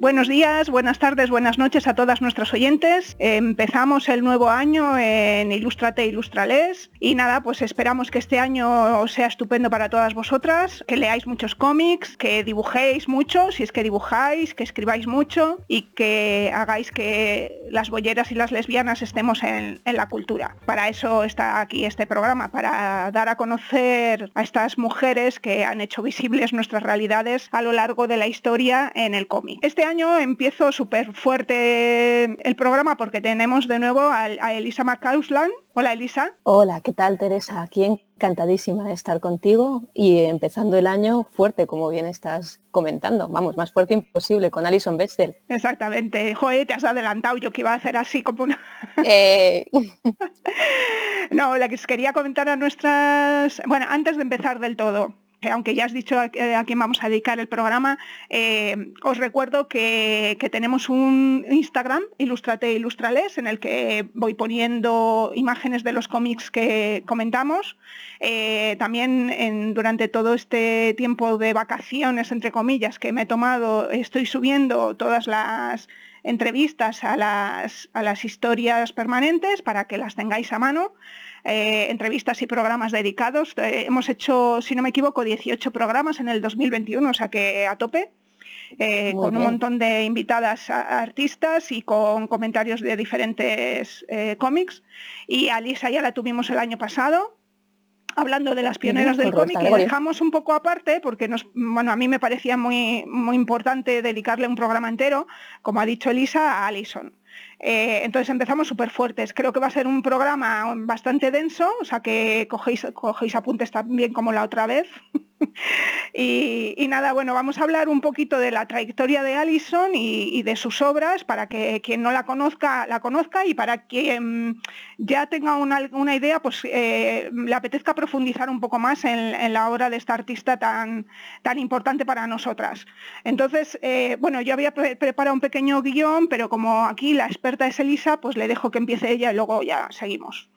Buenos días, buenas tardes, buenas noches a todas nuestras oyentes. Empezamos el nuevo año en Ilustrate Ilustrales y nada, pues esperamos que este año sea estupendo para todas vosotras, que leáis muchos cómics, que dibujéis mucho, si es que dibujáis, que escribáis mucho y que hagáis que las bolleras y las lesbianas estemos en, en la cultura. Para eso está aquí este programa, para dar a conocer a estas mujeres que han hecho visibles nuestras realidades a lo largo de la historia en el cómic. Este año empiezo súper fuerte el programa porque tenemos de nuevo a, a Elisa McCausland. Hola Elisa. Hola, ¿qué tal Teresa? Aquí encantadísima de estar contigo y empezando el año fuerte, como bien estás comentando. Vamos, más fuerte imposible con Alison Bechdel. Exactamente. Joder, te has adelantado. Yo que iba a hacer así como una... Eh... no, la que quería comentar a nuestras... Bueno, antes de empezar del todo, aunque ya has dicho a, quién vamos a dedicar el programa, eh, os recuerdo que, tenemos un Instagram, Ilustrate Ilustrales, en el que voy poniendo imágenes de los cómics que comentamos. Eh, también durante todo este tiempo de vacaciones, entre comillas, que me he tomado, estoy subiendo todas las entrevistas a las, a las historias permanentes para que las tengáis a mano. Eh, entrevistas y programas dedicados. Eh, hemos hecho, si no me equivoco, 18 programas en el 2021, o sea que a tope. Eh, con un montón de invitadas artistas y con comentarios de diferentes cómics. Y a Lisa ya la tuvimos el año pasado, hablando de las pioneras del cómic, y dejamos un poco aparte, porque nos, bueno, a mí me parecía muy, muy importante dedicarle un programa entero, como ha dicho Elisa, a Alison. Eh, entonces empezamos súper fuertes. Creo que va a ser un programa bastante denso, o sea que cogéis, apuntes también como la otra vez. y, nada, bueno, vamos a hablar un poquito de la trayectoria de Allison y, de sus obras para que quien no la conozca, la conozca y para quien ya tenga una, idea, pues eh, le apetezca profundizar un poco más en, la obra de esta artista tan, tan importante para nosotras. Entonces, eh, bueno, yo había preparado un pequeño guion, pero como aquí la experta es Elisa, pues le dejo que empiece ella y luego ya seguimos.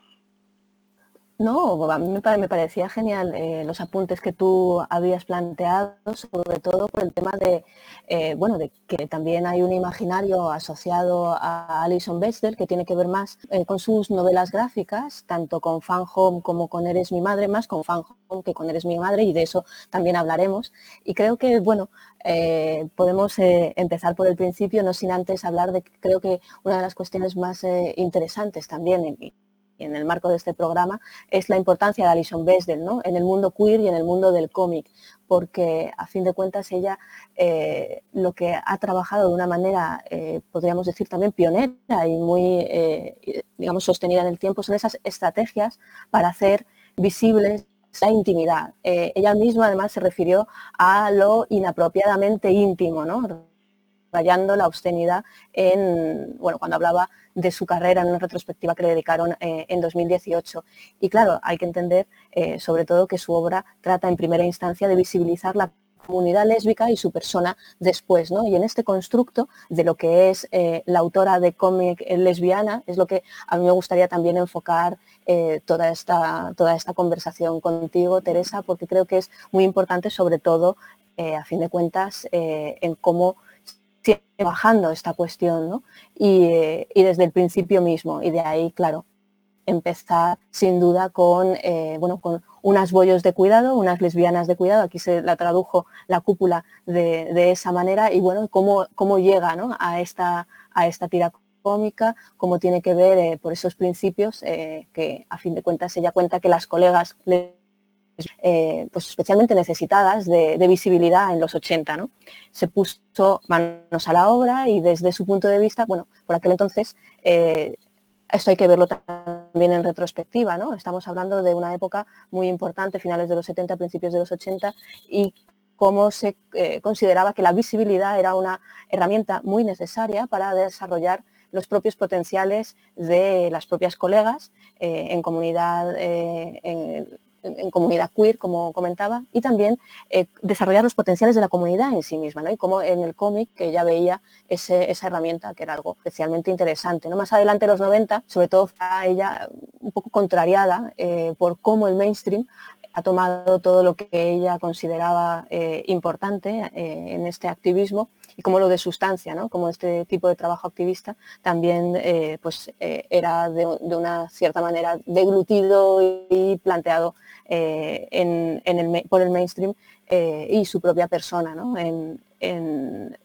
No, a mí me, parecía genial eh, los apuntes que tú habías planteado, sobre todo por el tema de, eh, bueno, de que también hay un imaginario asociado a Alison Bechdel que tiene que ver más eh, con sus novelas gráficas, tanto con Fan Home como con Eres mi madre, más con Fan Home que con Eres mi madre, y de eso también hablaremos. Y creo que, bueno, podemos empezar por el principio, no sin antes hablar de, creo que una de las cuestiones más interesantes también en el marco de este programa, es la importancia de Alison Besdell ¿no? en el mundo queer y en el mundo del cómic, porque a fin de cuentas ella eh, lo que ha trabajado de una manera, eh, podríamos decir también pionera y muy, eh, digamos, sostenida en el tiempo, son esas estrategias para hacer visibles la intimidad. ella misma además se refirió a lo inapropiadamente íntimo, ¿no? rayando la obscenidad en, bueno, cuando hablaba de su carrera en una retrospectiva que le dedicaron eh, en 2018. Y claro, hay que entender eh, sobre todo que su obra trata en primera instancia de visibilizar la comunidad lésbica y su persona después, ¿no? Y en este constructo de lo que es eh, la autora de cómic lesbiana, es lo que a mí me gustaría también enfocar toda, esta, toda esta conversación contigo, Teresa, porque creo que es muy importante, sobre todo, a fin de cuentas, en cómo bajando esta cuestión, eh, Y, desde el principio mismo. Y de ahí, claro, empezar sin duda con, eh, bueno, con unas bollos de cuidado, unas lesbianas de cuidado, aquí se la tradujo la cúpula de, esa manera, y bueno, cómo, cómo llega a, esta, a esta tira cómica, cómo tiene que ver eh, por esos principios que a fin de cuentas ella cuenta que las colegas eh, pues especialmente necesitadas de, visibilidad en los 80. ¿no? Se puso manos a la obra y desde su punto de vista, bueno, por aquel entonces, eh, esto hay que verlo también en retrospectiva, ¿no? Estamos hablando de una época muy importante, finales de los 70, principios de los 80, y cómo se eh, consideraba que la visibilidad era una herramienta muy necesaria para desarrollar los propios potenciales de las propias colegas en comunidad, en comunidad queer, como comentaba, y también eh, desarrollar los potenciales de la comunidad en sí misma, ¿no? y como en el cómic que ella veía esa herramienta que era algo especialmente interesante. ¿no? Más adelante, los 90, sobre todo ella un poco contrariada eh, por cómo el mainstream ha tomado todo lo que ella consideraba eh, importante en este activismo y como lo de sustancia, ¿no? como este tipo de trabajo activista también pues, era de, de, una cierta manera deglutido y planteado eh, en, por el mainstream eh, y su propia persona en,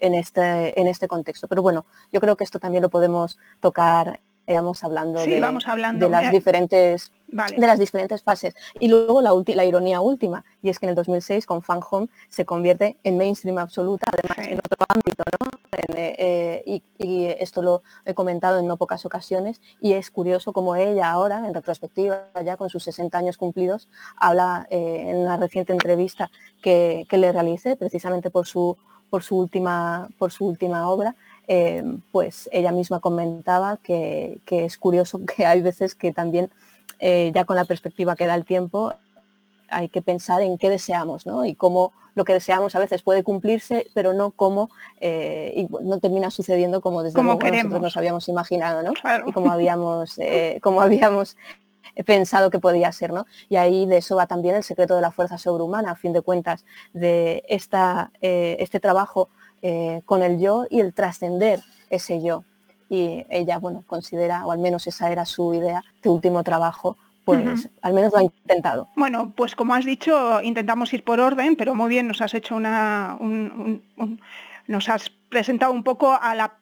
este, en este contexto. Pero bueno, yo creo que esto también lo podemos tocar íbamos hablando, de, vamos hablando de las diferentes de las diferentes fases. Y luego la, la, ironía última, y es que en el 2006 con Fan Home se convierte en mainstream absoluta, además en otro ámbito, ¿no? Eh, y, esto lo he comentado en no pocas ocasiones, y es curioso como ella ahora, en retrospectiva, ya con sus 60 años cumplidos, habla eh, en una reciente entrevista que, que le realicé precisamente por su, por su, última, por su última obra, eh, pues ella misma comentaba que, es curioso que hay veces que también eh, ya con la perspectiva que da el tiempo hay que pensar en qué deseamos ¿no? y cómo lo que deseamos a veces puede cumplirse, pero no como eh, y no termina sucediendo como desde luego nosotros nos habíamos imaginado ¿no? y como habíamos, como habíamos pensado que podía ser. ¿no? Y ahí de eso va también el secreto de la fuerza sobrehumana, a fin de cuentas, de esta, este trabajo eh, con el yo y el trascender ese yo. Y ella, bueno, considera, o al menos esa era su idea, de último trabajo, pues al menos lo ha intentado. Bueno, pues como has dicho, intentamos ir por orden, pero muy bien nos has hecho una... nos has presentado un poco a la,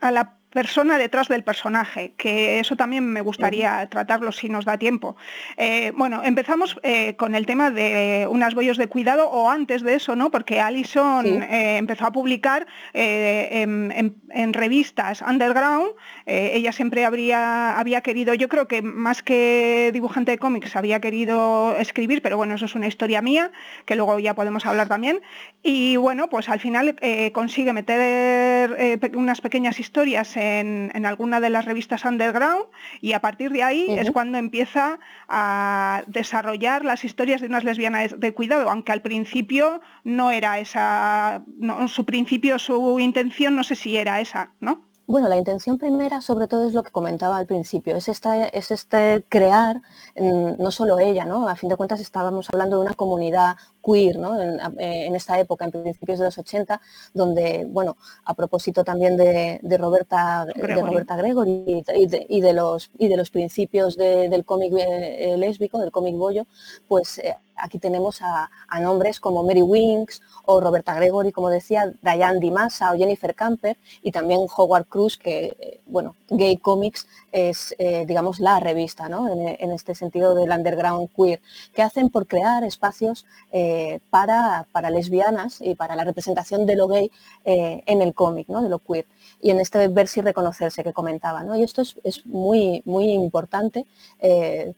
a la persona detrás del personaje, que eso también me gustaría tratarlo si nos da tiempo. Eh, bueno, empezamos eh, con el tema de unas bollos de cuidado o antes de eso, ¿no? Porque Alison eh, empezó a publicar en, revistas underground. ella siempre habría, había querido, yo creo que más que dibujante de cómics, había querido escribir, pero bueno, eso es una historia mía, que luego ya podemos hablar también. Y bueno, pues al final consigue meter unas pequeñas historias en, alguna de las revistas underground y a partir de ahí es cuando empieza a desarrollar las historias de unas lesbianas de cuidado, aunque al principio no era esa, su principio, su intención no sé si era esa, ¿no? Bueno, la intención primera sobre todo es lo que comentaba al principio, es, esta, es este crear, no solo ella, ¿no? A fin de cuentas estábamos hablando de una comunidad queer, ¿no? En, esta época, en principios de los 80, donde, bueno, a propósito también de, Roberta, Gregory. de Roberta Gregory y de, los, y de los principios del cómic eh, lésbico, del cómic bollo, pues eh, aquí tenemos a, nombres como Mary Winks o Roberta Gregory, como decía, Diane DiMassa o Jennifer Camper y también Howard Cruz, que, eh, bueno, Gay Comics es, eh, digamos, la revista, ¿no? En, este sentido del underground queer, que hacen por crear espacios eh, para, para, lesbianas y para la representación de lo gay en el cómic, ¿no? De lo queer. Y en este verse y reconocerse que comentaba, ¿no? Y esto es, es muy, muy importante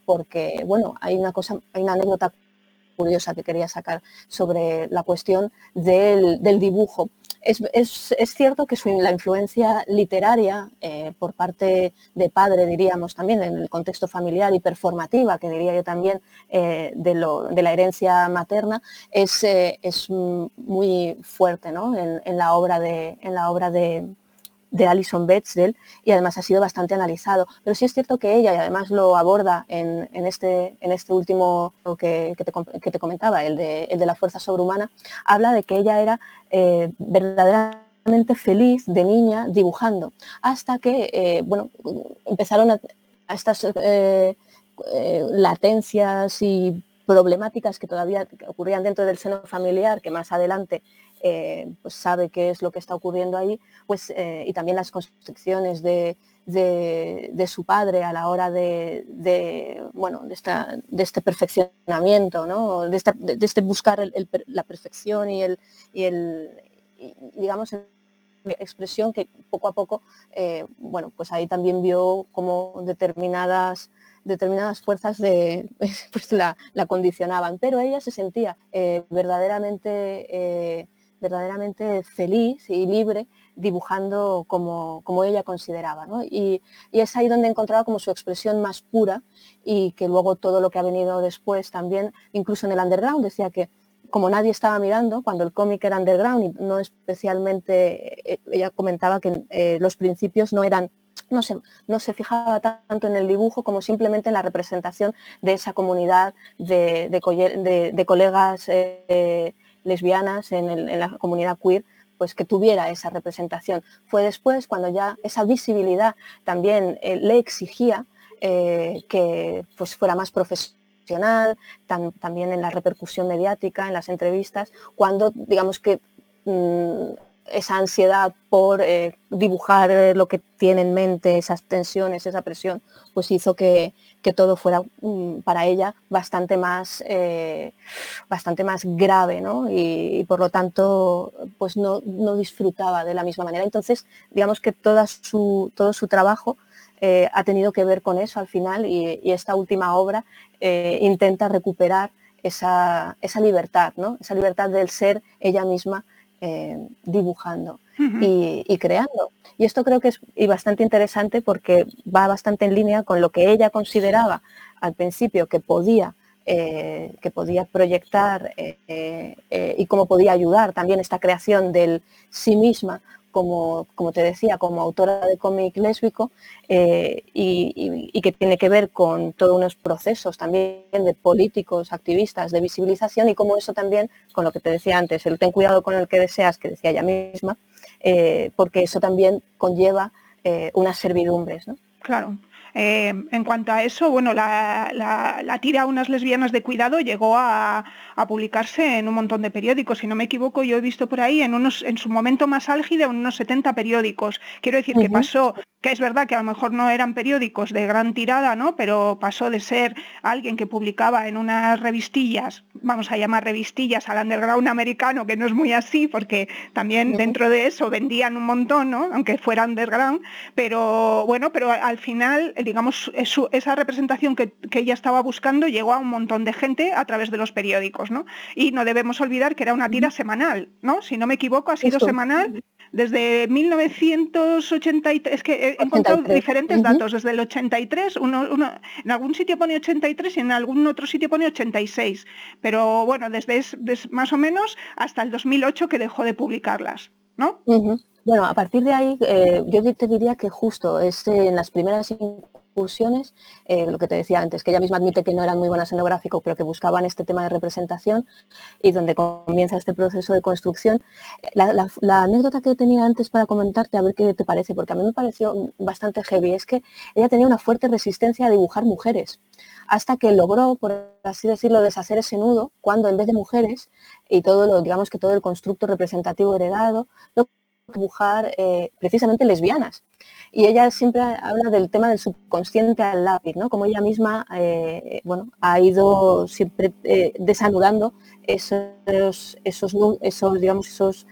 porque, bueno, hay una cosa, hay una anécdota curiosa que quería sacar sobre la cuestión del, dibujo. Es, cierto que la influencia literaria eh, por parte de padre, diríamos también, en el contexto familiar y performativa, que diría yo también, eh, de, la herencia materna, es, eh, es muy fuerte en, la obra de, en la obra de, de Alison Bechdel y además ha sido bastante analizado. Pero sí es cierto que ella, y además lo aborda en, este, en este último que, que, te, comentaba, el de, el de, la fuerza sobrehumana, habla de que ella era eh, verdaderamente feliz de niña dibujando, hasta que, eh, bueno, empezaron a, estas eh, latencias y problemáticas que todavía ocurrían dentro del seno familiar, que más adelante eh, pues sabe qué es lo que está ocurriendo ahí, pues, eh, y también las constricciones de, su padre a la hora de, bueno, de, este perfeccionamiento, ¿no? de, este buscar la perfección y el, y el digamos, expresión que poco a poco, eh, bueno, pues ahí también vio como determinadas determinadas fuerzas de, pues la, condicionaban, pero ella se sentía verdaderamente, verdaderamente feliz y libre dibujando como, como ella consideraba. Y, es ahí donde encontraba como su expresión más pura y que luego todo lo que ha venido después también, incluso en el underground, decía que como nadie estaba mirando, cuando el cómic era underground y no especialmente, eh, ella comentaba que eh, los principios no eran no se, no se, fijaba tanto en el dibujo como simplemente en la representación de esa comunidad de, colegas eh, lesbianas en, la comunidad queer, pues que tuviera esa representación. Fue después cuando ya esa visibilidad también le exigía que pues, fuera más profesional también en la repercusión mediática, en las entrevistas, cuando digamos que mm, esa ansiedad por eh, dibujar eh, lo que tiene en mente, esas tensiones, esa presión, pues hizo que, todo fuera para ella bastante más, eh, bastante más grave, ¿no? Y, por lo tanto, pues no, no, disfrutaba de la misma manera. Entonces, digamos que toda su, todo su trabajo eh, ha tenido que ver con eso al final y, esta última obra eh, intenta recuperar esa, libertad, ¿no? esa libertad del ser ella misma eh, y, creando. Y esto creo que es bastante interesante porque va bastante en línea con lo que ella consideraba al principio que podía que podía proyectar y cómo podía ayudar también esta creación del sí misma como, como te decía, como autora de cómic lésbico eh, y, que tiene que ver con todos unos procesos también de políticos, activistas, de visibilización y como eso también, con lo que te decía antes, el ten cuidado con el que deseas, que decía ella misma, eh, porque eso también conlleva eh, unas servidumbres. ¿no? Claro. Eh, en cuanto a eso, bueno, la, la, tira Unas lesbianas de cuidado llegó a, publicarse en un montón de periódicos. Si no me equivoco, yo he visto por ahí en, unos, en su momento más álgido en unos 70 periódicos. Quiero decir que pasó, que es verdad que a lo mejor no eran periódicos de gran tirada, ¿no? Pero pasó de ser alguien que publicaba en unas revistillas, vamos a llamar revistillas al underground americano, que no es muy así, porque también dentro de eso vendían un montón, ¿no? Aunque fuera underground, pero bueno, pero al final digamos, esa representación que, ella estaba buscando llegó a un montón de gente a través de los periódicos, ¿no? Y no debemos olvidar que era una tira semanal, ¿no? Si no me equivoco, ha sido semanal desde 1983, es que he encontrado diferentes datos, desde el 83, uno, en algún sitio pone 83 y en algún otro sitio pone 86, pero bueno, desde, más o menos hasta el 2008 que dejó de publicarlas, ¿no? Bueno, a partir de ahí, eh, yo te diría que justo es en las primeras eh, lo que te decía antes, que ella misma admite que no eran muy buenas en gráfico, pero que buscaban este tema de representación y donde comienza este proceso de construcción. La, anécdota que tenía antes para comentarte, a ver qué te parece, porque a mí me pareció bastante heavy, es que ella tenía una fuerte resistencia a dibujar mujeres, hasta que logró, por así decirlo, deshacer ese nudo, cuando en vez de mujeres y todo lo, digamos que todo el constructo representativo heredado, lo dibujar eh, precisamente lesbianas. Y ella siempre habla del tema del subconsciente al lápiz, ¿no? Como ella misma eh, bueno, ha ido siempre eh, desanudando esos, esos, esos, digamos, esos,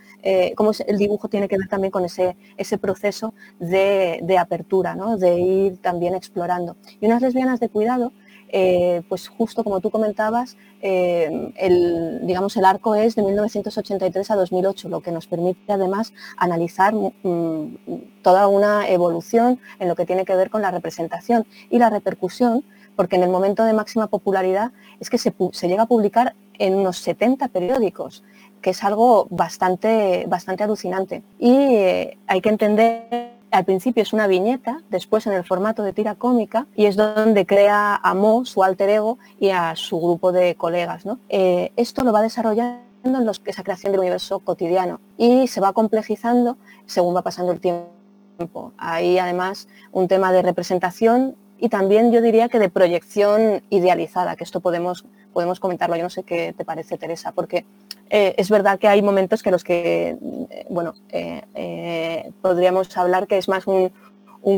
cómo el dibujo tiene que ver también con ese, ese proceso de, de apertura, ¿no? de ir también explorando. Y unas lesbianas de cuidado eh, pues justo como tú comentabas, eh, el, digamos, el arco es de 1983 a 2008, lo que nos permite además analizar mm, toda una evolución en lo que tiene que ver con la representación y la repercusión, porque en el momento de máxima popularidad es que se, llega a publicar en unos 70 periódicos que es algo bastante, bastante alucinante. Y eh, hay que entender al principio es una viñeta, después en el formato de tira cómica y es donde crea a Mo, su alter ego, y a su grupo de colegas. Eh, esto lo va desarrollando en esa creación del universo cotidiano y se va complejizando según va pasando el tiempo. Hay además un tema de representación y también yo diría que de proyección idealizada, que esto podemos, podemos comentarlo. Yo no sé qué te parece, Teresa, porque eh, es verdad que hay momentos que los que, eh, bueno, eh, podríamos hablar que es más un,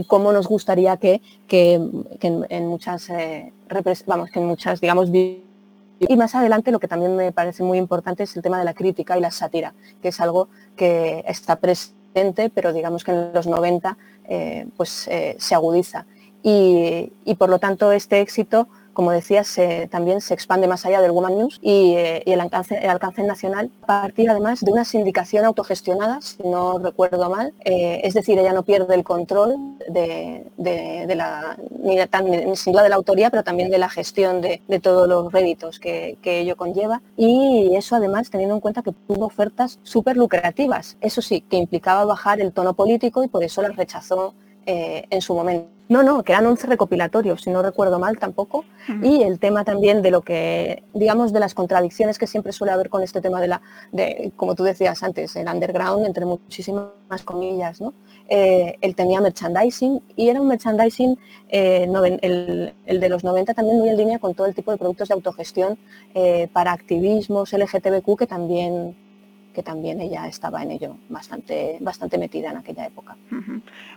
cómo nos gustaría que, en, muchas, vamos, que en muchas, digamos, y más adelante lo que también me parece muy importante es el tema de la crítica y la sátira, que es algo que está presente pero digamos que en los 90 pues, se agudiza. y por lo tanto este éxito como decías, también se expande más allá del Woman News y, eh, el, alcance, nacional a partir además de una sindicación autogestionada, si no recuerdo mal. Eh, es decir, ella no pierde el control de, la, ni, sin duda de la autoría, pero también de la gestión de, todos los réditos que, que, ello conlleva. Y eso además teniendo en cuenta que tuvo ofertas súper lucrativas. Eso sí, que implicaba bajar el tono político y por eso las rechazó eh, en su momento. No, no, que eran 11 recopilatorios, si no recuerdo mal tampoco. Y el tema también de lo que, digamos, de las contradicciones que siempre suele haber con este tema de la, de, como tú decías antes, el underground, entre muchísimas comillas, ¿no? Eh, él tenía merchandising y era un merchandising, eh, el, el, de los 90 también muy en línea con todo el tipo de productos de autogestión para activismos LGTBQ que también que también ella estaba en ello bastante, bastante metida en aquella época.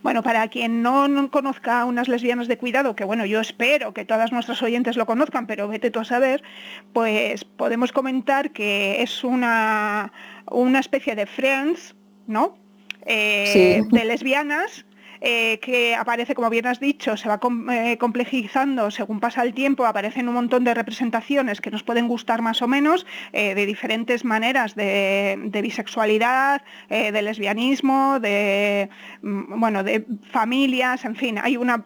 Bueno, para quien no, conozca unas lesbianas de cuidado, que bueno, yo espero que todas nuestras oyentes lo conozcan, pero vete tú a saber, pues podemos comentar que es una, una especie de Friends, ¿no? Eh, de lesbianas eh, que aparece, como bien has dicho, se va eh, complejizando según pasa el tiempo, aparecen un montón de representaciones que nos pueden gustar más o menos, eh, de diferentes maneras de, bisexualidad, de lesbianismo, de, mm, bueno, de familias, en fin, hay una,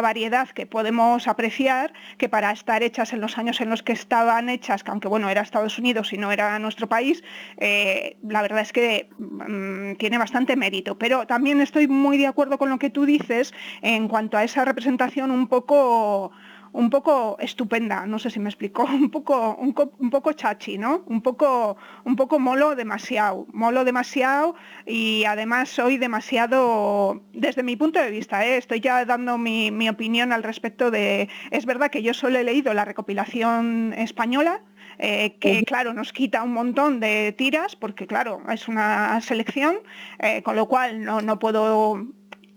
variedad que podemos apreciar que para estar hechas en los años en los que estaban hechas, que aunque bueno, era Estados Unidos y no era nuestro país, la verdad es que mm, tiene bastante mérito. Pero también estoy muy de acuerdo con lo que tú dices en cuanto a esa representación un poco un poco estupenda, no sé si me explico, un poco, un, poco chachi, ¿no? Un poco, un poco molo demasiado, molo demasiado y además soy demasiado, desde mi punto de vista, ¿eh? estoy ya dando mi, mi, opinión al respecto de, es verdad que yo solo he leído la recopilación española, eh, que claro, nos quita un montón de tiras, porque claro, es una selección, eh, con lo cual no, no puedo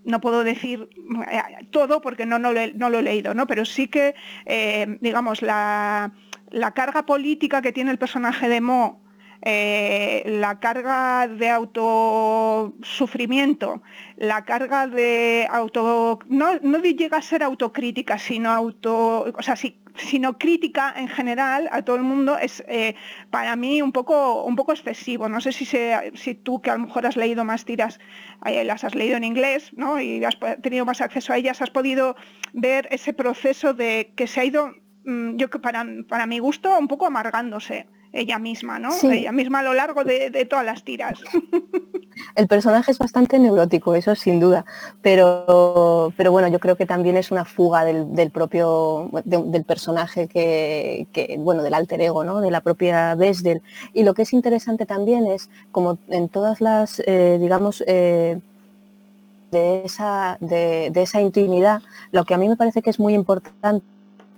no puedo decir eh, todo porque no, lo, he leído, ¿no? pero sí que, eh, digamos, la, carga política que tiene el personaje de Mo, eh, la carga de autosufrimiento, la carga de auto... No, no llega a ser autocrítica, sino auto... O sea, sí, sino crítica en general a todo el mundo es eh, para mí un poco, un poco excesivo. No sé si, si tú, que a lo mejor has leído más tiras, eh, las has leído en inglés ¿no? y has tenido más acceso a ellas, has podido ver ese proceso de que se ha ido, mm, yo que para, para mi gusto, un poco amargándose ella misma, ¿no? Ella misma a lo largo de, todas las tiras. El personaje es bastante neurótico, eso sin duda, pero, pero bueno, yo creo que también es una fuga del, propio, del personaje que, bueno, del alter ego, ¿no? De la propia Besdel. Y lo que es interesante también es, como en todas las, eh, digamos, eh, de, esa, de esa intimidad, lo que a mí me parece que es muy importante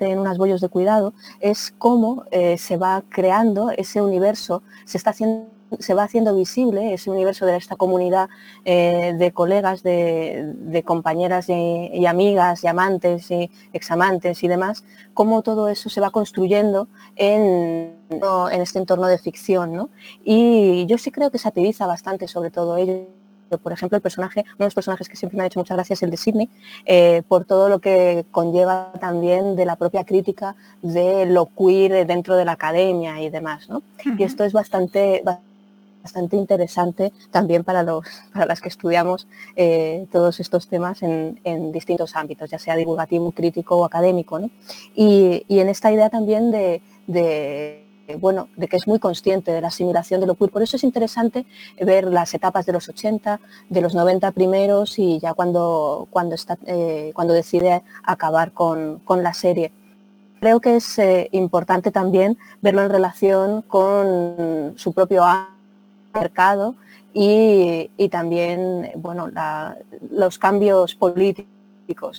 en unas bollos de cuidado, es cómo eh, se va creando ese universo, se, está haciendo, se va haciendo visible ese universo de esta comunidad eh, de colegas, de, compañeras y, amigas, y amantes y examantes y demás, cómo todo eso se va construyendo en, en este entorno de ficción. Y yo sí creo que satiriza bastante sobre todo ello por ejemplo, el personaje, uno de los personajes que siempre me ha hecho muchas gracias es el de Sidney, eh, por todo lo que conlleva también de la propia crítica de lo queer dentro de la academia y demás. Y esto es bastante, bastante interesante también para, los, para las que estudiamos eh, todos estos temas en, distintos ámbitos, ya sea divulgativo, crítico o académico. Y, en esta idea también de bueno, de que es muy consciente de la asimilación de lo queer. Por eso es interesante ver las etapas de los 80, de los 90 primeros y ya cuando, cuando, está, eh, cuando decide acabar con, la serie. Creo que es eh, importante también verlo en relación con su propio mercado y, también bueno, los cambios políticos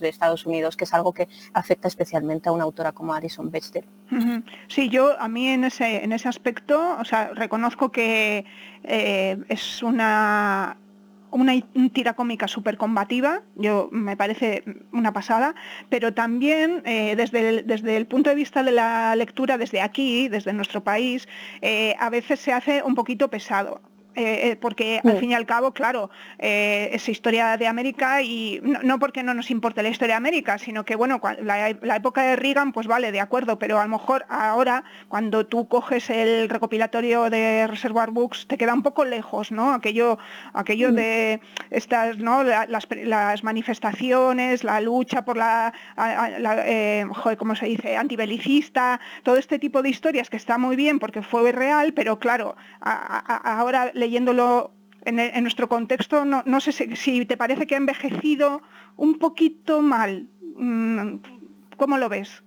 de Estados Unidos, que es algo que afecta especialmente a una autora como Alison Bechdel. Sí, yo a mí en ese, en ese aspecto, o sea, reconozco que eh, es una una tira cómica súper combativa, yo me parece una pasada, pero también eh, desde, el, desde el punto de vista de la lectura desde aquí, desde nuestro país, eh, a veces se hace un poquito pesado eh, eh, porque al fin y al cabo, claro, eh, es historia de América y no, porque no nos importe la historia de América, sino que, bueno, la, época de Reagan, pues vale, de acuerdo, pero a lo mejor ahora, cuando tú coges el recopilatorio de Reservoir Books, te queda un poco lejos, ¿no? Aquello, aquello mm. de estas, ¿no? Las, manifestaciones, la lucha por la, joder, ¿cómo se dice?, antibelicista, todo este tipo de historias que está muy bien porque fue real, pero claro, ahora leyéndolo en, nuestro contexto, no, sé si, te parece que ha envejecido un poquito mal. Mm, ¿Cómo lo ves?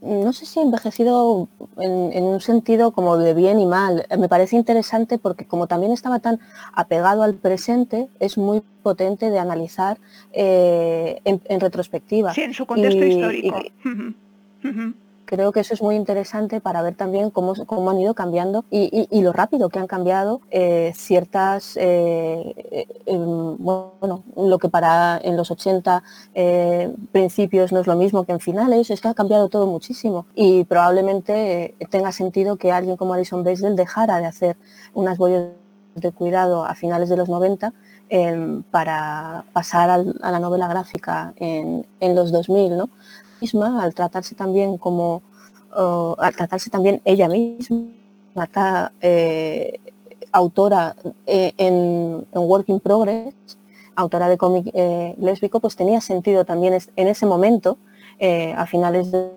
No sé si ha envejecido en, un sentido como de bien y mal. Me parece interesante porque como también estaba tan apegado al presente, es muy potente de analizar eh, en, retrospectiva. Sí, en su contexto histórico creo que eso es muy interesante para ver también cómo, cómo han ido cambiando y, lo rápido que han cambiado eh, ciertas, eh, eh, em, bueno, lo que para en los 80 principios no es lo mismo que en finales, es que ha cambiado todo muchísimo y probablemente tenga sentido que alguien como Alison Beisdell dejara de hacer unas boyas de cuidado a finales de los 90 em, para pasar a la novela gráfica en, en los 2000, ¿no? Al tratarse también como, al tratarse también ella misma, eh, autora eh, en, en, Work in Progress, autora de cómic eh, lésbico, pues tenía sentido también en ese momento, a finales de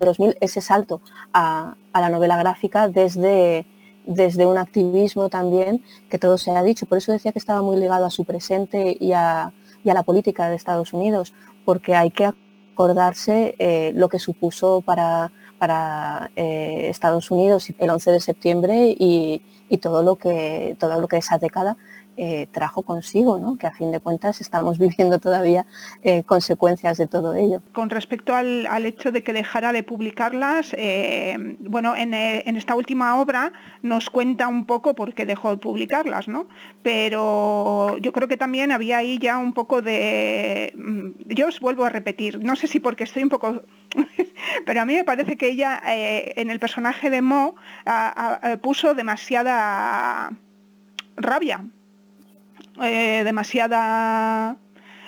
2000, ese salto a, la novela gráfica desde, desde un activismo también, que todo se ha dicho. Por eso decía que estaba muy ligado a su presente y a, y a la política de Estados Unidos, porque hay que acordarse eh, lo que supuso para, eh, Estados Unidos el 11 de septiembre y, y, todo, lo que, todo lo que esa década eh, trajo consigo, ¿no? que a fin de cuentas estamos viviendo todavía eh, consecuencias de todo ello. Con respecto al, hecho de que dejara de publicarlas, eh, bueno, en, esta última obra nos cuenta un poco por qué dejó de publicarlas, ¿no? pero yo creo que también había ahí ya un poco de... Mm, yo os vuelvo a repetir, no sé si porque estoy un poco... pero a mí me parece que ella en el personaje de Mo puso demasiada rabia eh, demasiada...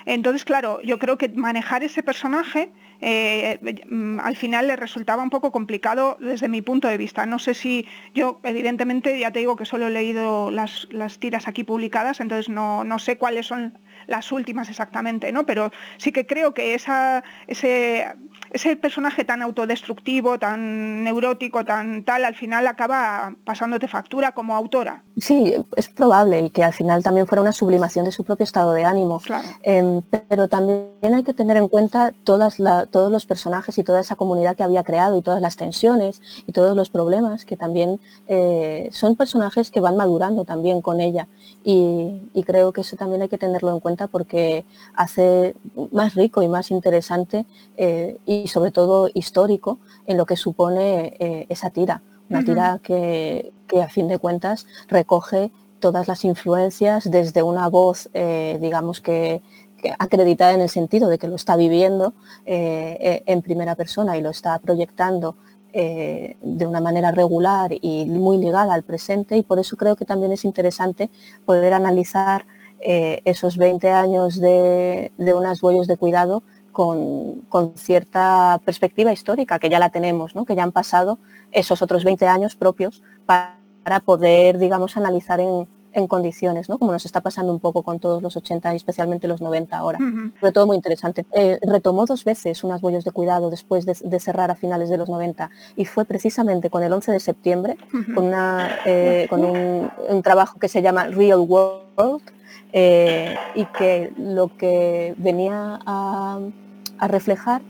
Entonces, claro, yo creo que manejar ese personaje eh, mm, al final le resultaba un poco complicado desde mi punto de vista. No sé si yo, evidentemente, ya te digo que solo he leído las, las tiras aquí publicadas, entonces no, no sé cuáles son las últimas exactamente, ¿no? Pero sí que creo que esa, ese, ese personaje tan autodestructivo, tan neurótico, tan tal, al final acaba pasándote factura como autora. Sí, es probable que al final también fuera una sublimación de su propio estado de ánimo. Em, pero también hay que tener en cuenta todas todos los personajes y toda esa comunidad que había creado y todas las tensiones y todos los problemas que también eh, son personajes que van madurando también con ella. Y, y creo que eso también hay que tenerlo en cuenta porque hace más rico y más interesante eh, y sobre todo histórico en lo que supone eh, esa tira. Una tira que, a fin de cuentas recoge todas las influencias desde una voz, eh, digamos que, acreditada en el sentido de que lo está viviendo en primera persona y lo está proyectando de una manera regular y muy ligada al presente y por eso creo que también es interesante poder analizar eh, esos 20 años de, unas huellas de cuidado con, cierta perspectiva histórica, que ya la tenemos, que ya han pasado esos otros 20 años propios para, poder, digamos, analizar en, condiciones, como nos está pasando un poco con todos los 80 y especialmente los 90 ahora. Sobre todo muy interesante. Eh, retomó dos veces unas huellas de cuidado después de, cerrar a finales de los 90 y fue precisamente con el 11 de septiembre, con, una, eh, con un, un, trabajo que se llama Real World, eh, y que lo que venía a, reflejar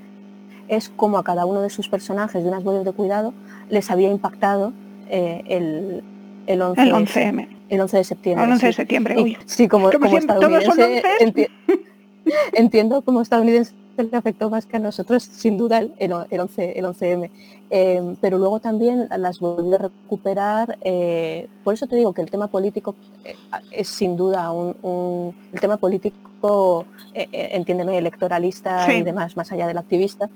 es cómo a cada uno de sus personajes de unas huellas de cuidado les había impactado eh, el, el, 11, el 11M. El 11 de septiembre. El 11 de septiembre, sí, como, como, estadounidense, entiendo como estadounidense le afectó más que a nosotros, sin duda, el, el, 11, el 11M. Eh, pero luego también las volví a recuperar. Eh, por eso te digo que el tema político eh, es sin duda un, el tema político político, eh, eh, entiéndeme, electoralista y demás, más allá del activista,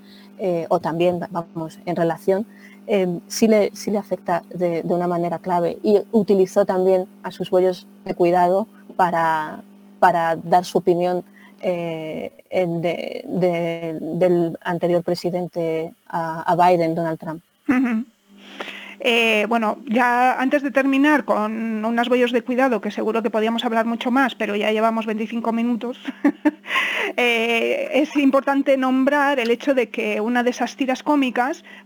o también, vamos, en relación, sí, le, sí le afecta de, una manera clave. Y utilizó también a sus bollos de cuidado para, para dar su opinión del anterior presidente a, Biden, Donald Trump. Eh, bueno, ya antes de terminar con unas bollos de cuidado, que seguro que podíamos hablar mucho más, pero ya llevamos 25 minutos, eh, es importante nombrar el hecho de que una de esas tiras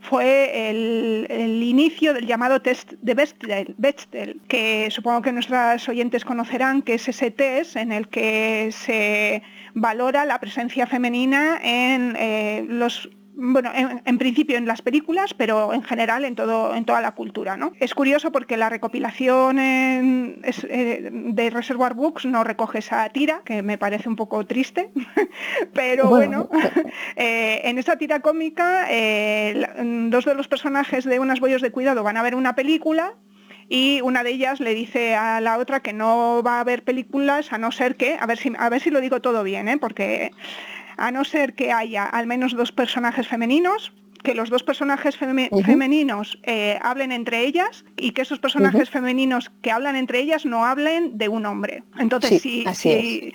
fue el, inicio del llamado test de Bechdel, que supongo que nuestras oyentes conocerán, que es ese test en el que se valora la presencia femenina en eh, los bueno, en, principio en las películas, pero en general en, todo, en toda la cultura. ¿no? Es curioso porque la recopilación eh, de Reservoir Books no recoge esa tira, que me parece un poco triste, pero bueno, eh, en esa tira cómica eh, dos de los personajes de Unas Bollos de Cuidado van a ver una película y una de ellas le dice a la otra que no va a haber películas a no ser que, a ver si, a ver si lo digo todo bien, ¿eh? porque a no ser que haya al menos dos personajes femeninos, que los dos personajes femeninos eh, hablen entre ellas y que esos personajes femeninos que hablan entre ellas no hablen de un hombre. Entonces, sí, si, si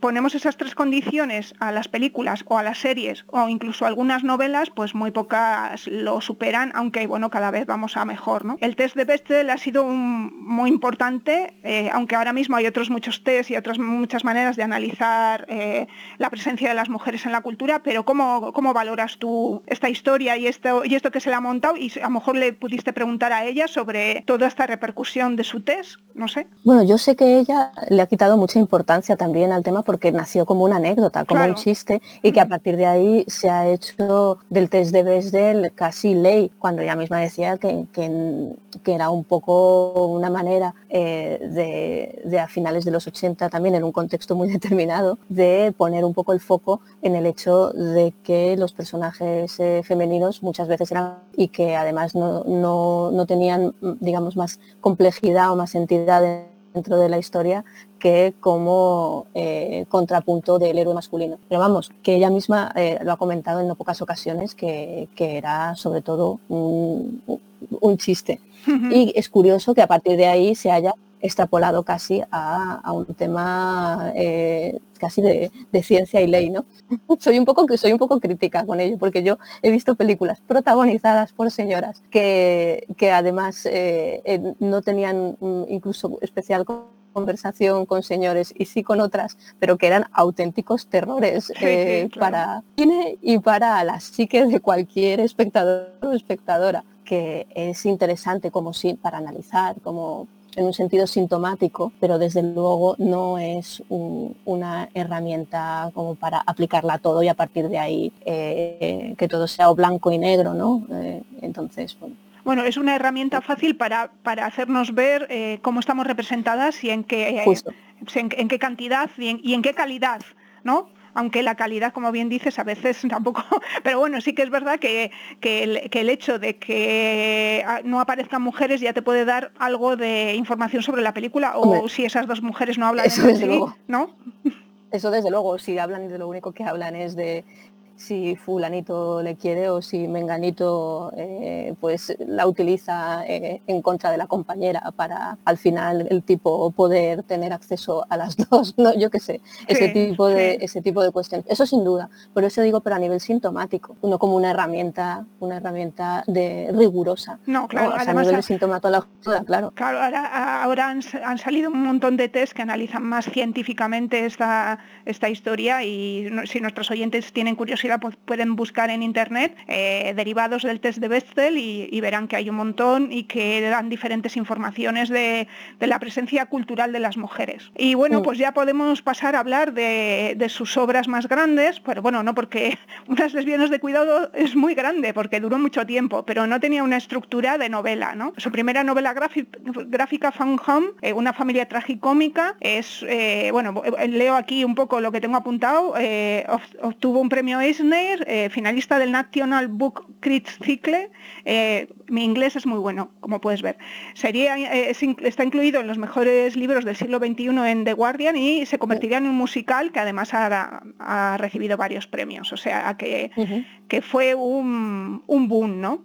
ponemos esas tres condiciones a las películas o a las series o incluso algunas novelas, pues muy pocas lo superan, aunque bueno, cada vez vamos a mejor. El test de Bechdel ha sido muy importante, eh, aunque ahora mismo hay otros muchos test y otras muchas maneras de analizar eh, la presencia de las mujeres en la cultura, pero ¿cómo, cómo valoras tú esta historia y esto, y esto que se le ha montado? Y a lo mejor le pudiste preguntar a ella sobre toda esta repercusión de su test, no sé. Bueno, yo sé que ella le ha quitado mucha importancia también también al tema porque nació como una anécdota, como un chiste, y que a partir de ahí se ha hecho del test de Bechdel casi ley, cuando ella misma decía que, que, era un poco una manera eh, de, a finales de los 80 también en un contexto muy determinado de poner un poco el foco en el hecho de que los personajes eh, femeninos muchas veces eran y que además no, no, no tenían digamos más complejidad o más entidad dentro de la historia que como eh, contrapunto del héroe masculino. Pero vamos, que ella misma eh, lo ha comentado en no pocas ocasiones que, era sobre todo un, chiste. Y es curioso que a partir de ahí se haya extrapolado casi a, un tema eh, casi de, ciencia y ley, ¿no? soy un poco soy un poco crítica con ello, porque yo he visto películas protagonizadas por señoras que, que además no tenían incluso especial conversación con señores y sí con otras, pero que eran auténticos terrores eh, para cine y para la psique de cualquier espectador o espectadora, que es interesante como sí para analizar, como en un sentido sintomático, pero desde luego no es una herramienta como para aplicarla todo y a partir de ahí eh, que todo sea o blanco y negro, ¿no? Eh, entonces, bueno, bueno, es una herramienta fácil para, para hacernos ver eh, cómo estamos representadas y en qué, en, qué cantidad y en, qué calidad, ¿no? Aunque la calidad, como bien dices, a veces tampoco, pero bueno, sí que es verdad que, el, hecho de que no aparezcan mujeres ya te puede dar algo de información sobre la película, o si esas dos mujeres no hablan eso desde luego. ¿no? Eso desde luego, si hablan de lo único que hablan es de si fulanito le quiere o si menganito eh, pues la utiliza eh, en contra de la compañera para al final el tipo poder tener acceso a las dos, ¿no? yo qué sé, ese tipo de ese tipo de cuestiones. Eso sin duda, por eso digo, pero a nivel sintomático, no como una herramienta, una herramienta de rigurosa. No, claro, a nivel de sintomatología, claro. Claro, ahora, ahora han, salido un montón de test que analizan más científicamente esta, esta historia y si nuestros oyentes tienen curiosidad pues, pueden buscar en internet eh, derivados del test de Bechdel y, verán que hay un montón y que dan diferentes informaciones de, la presencia cultural de las mujeres. Y bueno, mm. pues ya podemos pasar a hablar de, sus obras más grandes, pero bueno, no porque unas lesbianas de cuidado es muy grande, porque duró mucho tiempo, pero no tenía una estructura de novela, ¿no? Su primera novela gráfica, Fun Home, eh, una familia tragicómica, es, eh, bueno, leo aquí un poco lo que tengo apuntado, obtuvo un premio Eisner, eh, finalista del National Book Critics Cycle. Eh, mi inglés es muy bueno, como puedes ver. Sería, está incluido en los mejores libros del siglo XXI en The Guardian y se convertiría en un musical que además ha, recibido varios premios. O sea, que, que fue un, boom, ¿no?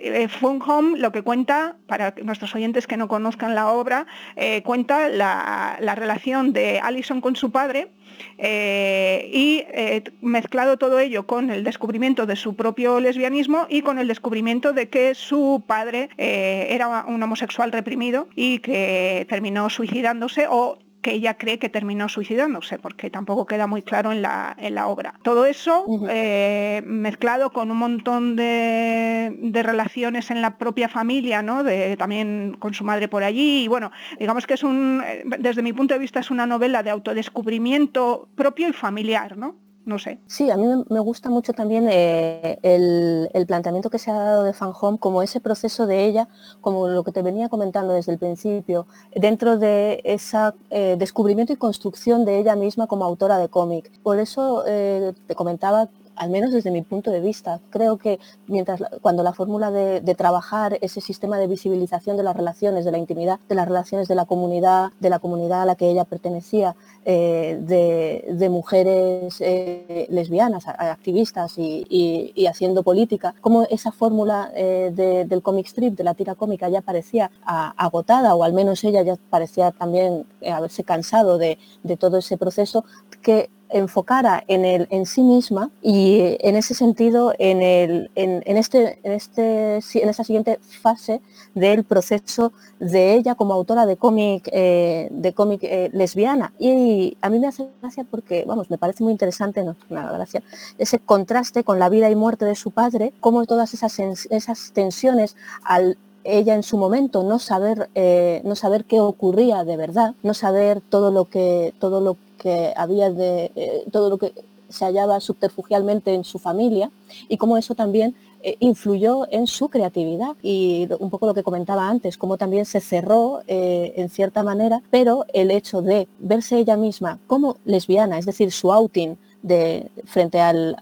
eh, Fun Home lo que cuenta, para nuestros oyentes que no conozcan la obra, eh, cuenta la, relación de Allison con su padre eh, y eh, mezclado todo ello con el descubrimiento de su propio lesbianismo y con el descubrimiento de que su padre era un homosexual reprimido y que terminó suicidándose o que ella cree que terminó suicidándose, porque tampoco queda muy claro en la, en la obra. Todo eso eh, mezclado con un montón de, relaciones en la propia familia, ¿no? De, también con su madre por allí, y bueno, digamos que es un, eh, desde mi punto de vista es una novela de autodescubrimiento propio y familiar, ¿no? No sé. Sí, a mí me gusta mucho también eh, el, planteamiento que se ha dado de Fan Home como ese proceso de ella, como lo que te venía comentando desde el principio, dentro de ese eh, descubrimiento y construcción de ella misma como autora de cómic. Por eso eh, te comentaba al menos desde mi punto de vista. Creo que mientras cuando la fórmula de, trabajar ese sistema de visibilización de las relaciones, de la intimidad, de las relaciones de la comunidad, de la comunidad a la que ella pertenecía, eh, de, mujeres eh, lesbianas, activistas y, haciendo política, como esa fórmula eh, del comic strip, de la tira cómica, ya parecía agotada, o al menos ella ya parecía también haberse cansado de, de todo ese proceso, que enfocara en, el, en sí misma y en ese sentido en, el, en, este, en, este, en esta siguiente fase del proceso de ella como autora de cómic eh, de cómic eh, lesbiana. Y a mí me hace gracia porque vamos me parece muy interesante no nada gracia ese contraste con la vida y muerte de su padre como todas esas, esas tensiones al ella en su momento no saber eh, no saber qué ocurría de verdad no saber todo lo que todo lo que había de eh, todo lo que se hallaba subterfugialmente en su familia y cómo eso también eh, influyó en su creatividad y un poco lo que comentaba antes, cómo también se cerró en cierta manera, pero el hecho de verse ella misma como lesbiana, es decir, su outing, de, frente al,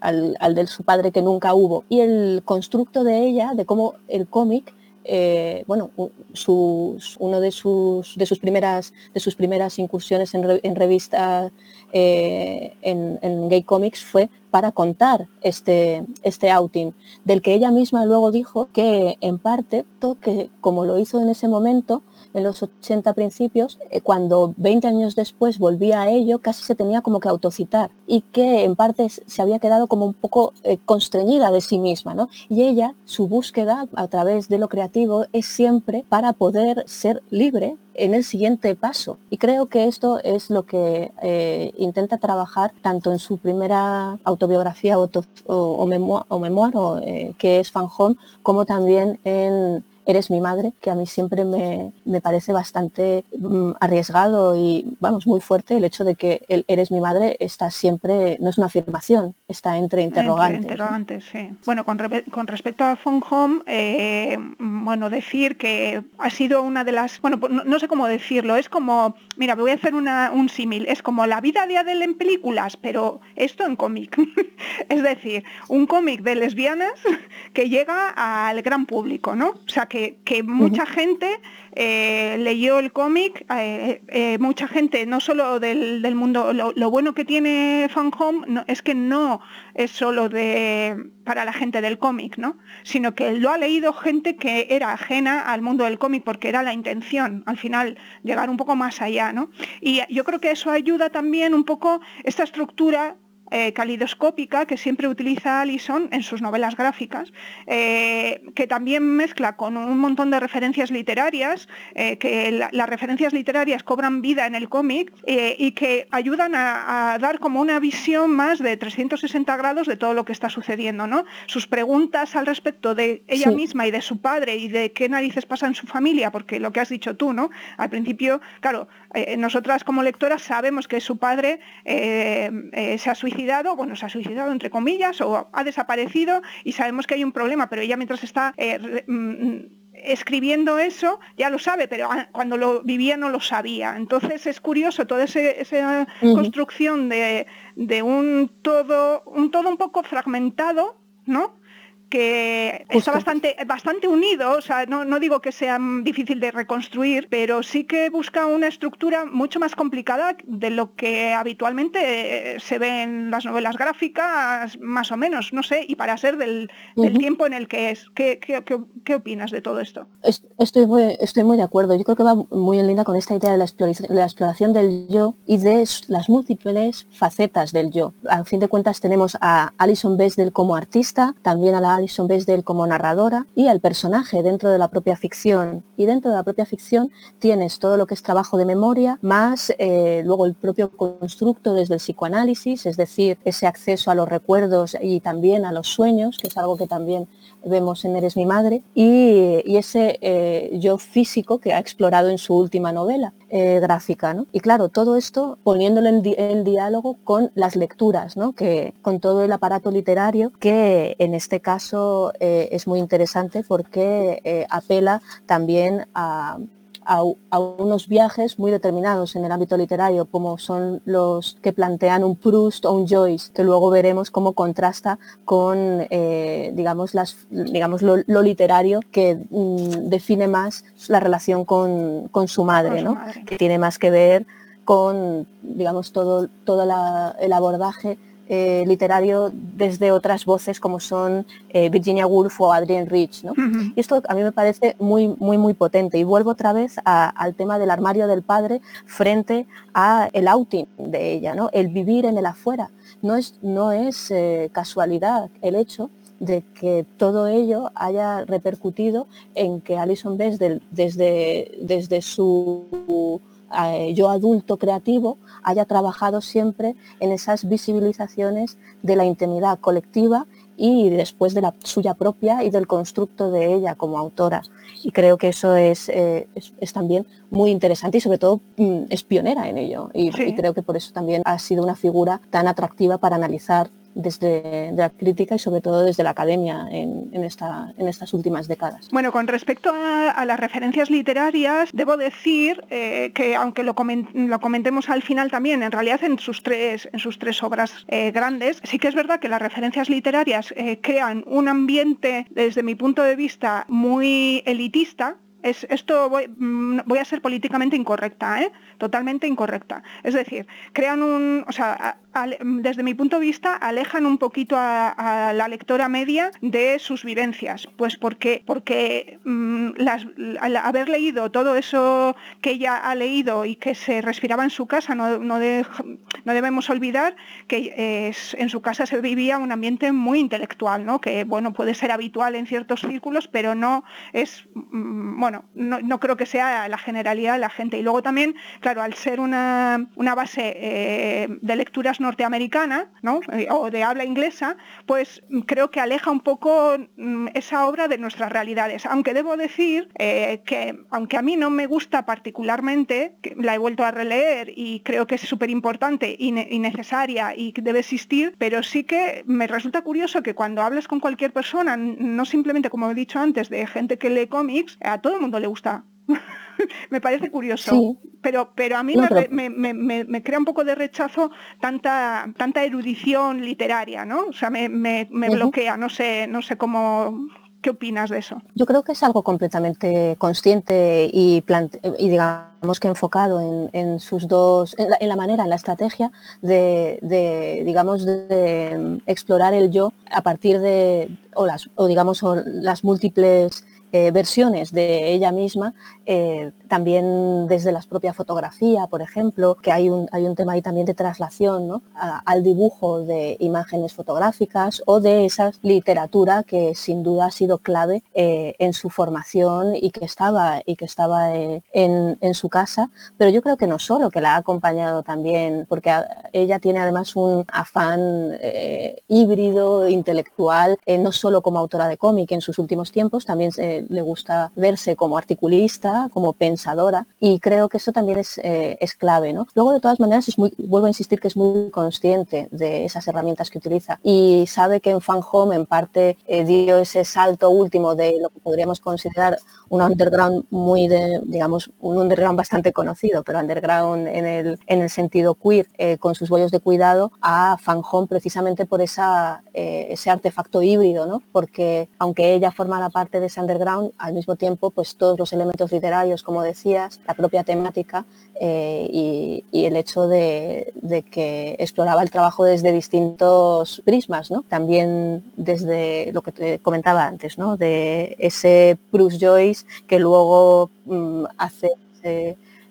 al, al, de su padre que nunca hubo y el constructo de ella, de cómo el cómic eh, bueno, uno de sus, de sus, primeras, de sus primeras incursiones en, revista eh, en, Gay Comics fue para contar este, este outing, del que ella misma luego dijo que en parte, como lo hizo en ese momento, en los 80 principios, eh, cuando 20 años después volvía a ello, casi se tenía como que autocitar y que en parte se había quedado como un poco eh, constreñida de sí misma. ¿no? Y ella, su búsqueda a través de lo creativo es siempre para poder ser libre en el siguiente paso. Y creo que esto es lo que eh, intenta trabajar tanto en su primera autobiografía o, o, memoir, que es Fan Home, como también en Eres mi madre, que a mí siempre me, parece bastante mm, arriesgado y, vamos, muy fuerte el hecho de que el Eres mi madre está siempre, no es una afirmación, está entre interrogantes. interrogantes, sí. Bueno, con, respecto a Phone Home, eh, bueno, decir que ha sido una de las, bueno, pues no, sé cómo decirlo, es como, mira, voy a hacer un símil, es como la vida de Adele en películas, pero esto en cómic. es decir, un cómic de lesbianas que llega al gran público, ¿no? O sea, que que, mucha gente eh, leyó el cómic, eh, eh, mucha gente, no solo del, mundo, lo, bueno que tiene Fan Home es que no es solo de, para la gente del cómic, ¿no? sino que lo ha leído gente que era ajena al mundo del cómic porque era la intención, al final, llegar un poco más allá. ¿no? Y yo creo que eso ayuda también un poco esta estructura eh, calidoscópica que siempre utiliza Allison en sus novelas gráficas, eh, que también mezcla con un montón de referencias literarias, eh, que las referencias literarias cobran vida en el cómic y que ayudan a, dar como una visión más de 360 grados de todo lo que está sucediendo. ¿no? Sus preguntas al respecto de ella misma y de su padre y de qué narices pasa en su familia, porque lo que has dicho tú, ¿no? Al principio, claro, nosotras como lectoras sabemos que su padre se ha suicidado bueno, se ha suicidado entre comillas o ha desaparecido y sabemos que hay un problema, pero ella mientras está eh, mm, escribiendo eso ya lo sabe, pero cuando lo vivía no lo sabía. Entonces es curioso toda esa construcción de, de, un todo, un todo un poco fragmentado, ¿no? Que está bastante, bastante unido, o sea, no, no, digo que sea difícil de reconstruir, pero sí que busca una estructura mucho más complicada de lo que habitualmente eh, se ve en las novelas gráficas, más o menos, no sé, y para ser del, tiempo en el que es. ¿Qué, qué, qué, opinas de todo esto? Estoy muy, estoy muy de acuerdo, yo creo que va muy en línea con esta idea de la exploración, la exploración del yo y de las múltiples facetas del yo. A fin de cuentas tenemos a Alison Besdell como artista, también a la Alison Bechdel como narradora y al personaje dentro de la propia ficción. Y dentro de la propia ficción tienes todo lo que es trabajo de memoria, más eh, luego el propio constructo desde el psicoanálisis, es decir, ese acceso a los recuerdos y también a los sueños, que es algo que también vemos en Eres mi madre, y, ese eh, yo físico que ha explorado en su última novela eh, gráfica. ¿no? Y claro, todo esto poniéndolo en, diálogo con las lecturas, ¿no? que, con todo el aparato literario, que en este caso eh, es muy interesante porque apela también a, a, unos viajes muy determinados en el ámbito literario, como son los que plantean un Proust o un Joyce, que luego veremos cómo contrasta con, eh, digamos, las, digamos lo, literario que mm, define más la relación con, su madre, ¿no? que tiene más que ver con, digamos, todo, todo el abordaje eh, literario desde otras voces como son eh, Virginia Woolf o Adrienne Rich. Y esto a mí me parece muy, muy, muy potente. Y vuelvo otra vez al tema del armario del padre frente a el outing de ella, ¿no? el vivir en el afuera. No es, no es eh, casualidad el hecho de que todo ello haya repercutido en que Alison Besdell desde, desde su eh, yo adulto creativo haya trabajado siempre en esas visibilizaciones de la intimidad colectiva y después de la suya propia y del constructo de ella como autora. Y creo que eso es, eh, es, también muy interesante y sobre todo mm, es pionera en ello. y, creo que por eso también ha sido una figura tan atractiva para analizar desde la crítica y sobre todo desde la academia en, esta, en estas últimas décadas. Bueno, con respecto a, las referencias literarias, debo decir eh, que aunque lo, lo, comentemos al final también, en realidad en sus tres, en sus tres obras eh, grandes, sí que es verdad que las referencias literarias eh, crean un ambiente, desde mi punto de vista, muy elitista, esto mm, voy, a ser políticamente incorrecta, ¿eh? totalmente incorrecta. Es decir, crean un, o sea, desde mi punto de vista, alejan un poquito a, la lectora media de sus vivencias, pues porque, porque mm, al haber leído todo eso que ella ha leído y que se respiraba en su casa, no, no, debemos olvidar que en su casa se vivía un ambiente muy intelectual, ¿no? que bueno, puede ser habitual en ciertos círculos, pero no es, mm, bueno, no, creo que sea la generalidad de la gente. Y luego también, claro, al ser una, base eh, de lecturas norteamericana eh, o de habla inglesa, pues creo que aleja un poco mm, esa obra de nuestras realidades. Aunque debo decir eh, que, aunque a mí no me gusta particularmente, la he vuelto a releer y creo que es súper importante y, necesaria y debe existir, pero sí que me resulta curioso que cuando hablas con cualquier persona, no simplemente como he dicho antes, de gente que lee cómics, a todo mundo le gusta. me parece curioso. Pero, pero a mí me, crea un poco de rechazo tanta, tanta erudición literaria, ¿no? O sea, me, bloquea, no sé, no sé cómo. ¿Qué opinas de eso? Yo creo que es algo completamente consciente y, y digamos que enfocado en, sus dos, en la, manera, en la estrategia de, digamos, de explorar el yo a partir de, o, las, o digamos, las múltiples eh, versiones de ella misma, eh, también desde la propia fotografía, por ejemplo, que hay un, hay un tema ahí también de traslación al dibujo de imágenes fotográficas o de esa literatura que sin duda ha sido clave eh, en su formación y que estaba, y que estaba en, su casa, pero yo creo que no solo, que la ha acompañado también, porque ella tiene además un afán híbrido, intelectual, no solo como autora de cómic en sus últimos tiempos, también le, gusta verse como articulista, como pensadora, y creo que eso también es, eh, es clave. ¿no? Luego, de todas maneras, es muy, vuelvo a insistir que es muy consciente de esas herramientas que utiliza y sabe que en Fan Home en parte eh, dio ese salto último de lo que podríamos considerar un underground muy de, digamos, un underground bastante conocido, pero underground en el, en el sentido queer, eh, con sus bollos de cuidado, a Fan Home precisamente por esa, ese artefacto híbrido, ¿no? porque aunque ella forma la parte de ese underground, al mismo tiempo, pues todos los elementos literarios, como decías, la propia temática eh, y, el hecho de, que exploraba el trabajo desde distintos prismas, ¿no? También desde lo que te comentaba antes, ¿no? De ese Bruce Joyce que luego mm, hace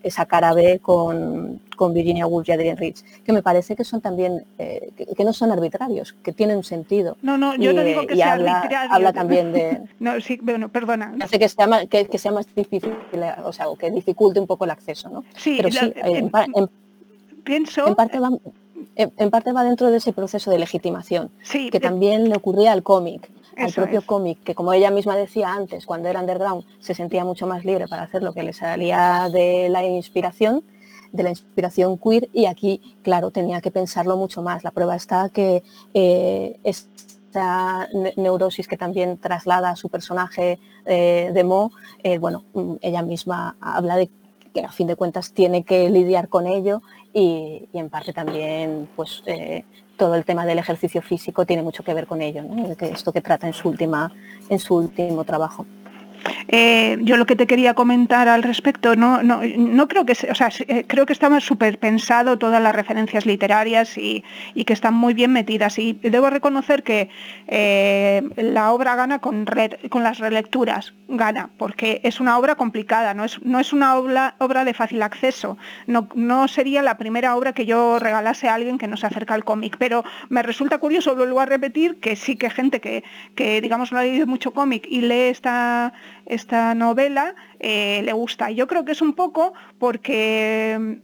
esa cara B con, Virginia Woolf y Adrienne Rich, que me parece que son también, eh, que, no son arbitrarios, que tienen un sentido. No, no, yo no digo que sea habla, arbitrario. Habla también de... no, sí, bueno, perdona. Hace que sea, más, que, sea más difícil, o sea, que dificulte un poco el acceso, ¿no? Sí, Pero sí, en, pienso... En parte va, en, parte va dentro de ese proceso de legitimación, que también le ocurría al cómic al propio cómic, que como ella misma decía antes, cuando era underground se sentía mucho más libre para hacer lo que le salía de la inspiración, de la inspiración queer, y aquí, claro, tenía que pensarlo mucho más. La prueba está que eh, esta neurosis que también traslada a su personaje eh, de Mo, eh, bueno, mm, ella misma habla de que a fin de cuentas tiene que lidiar con ello y, en parte también pues todo el tema del ejercicio físico tiene mucho que ver con ello, esto que trata en su, última, en su último trabajo. Eh, yo lo que te quería comentar al respecto, no, no, no creo que, o sea, eh, creo que estaba súper pensado todas las referencias literarias y, que están muy bien metidas. Y debo reconocer que eh, la obra gana con, con las relecturas, gana, porque es una obra complicada, no es, no es una obra, obra de fácil acceso. No, no sería la primera obra que yo regalase a alguien que no se acerca al cómic, pero me resulta curioso, vuelvo a repetir, que sí que gente que, que digamos, no ha leído mucho cómic y lee esta esta novela eh, le gusta. Yo creo que es un poco porque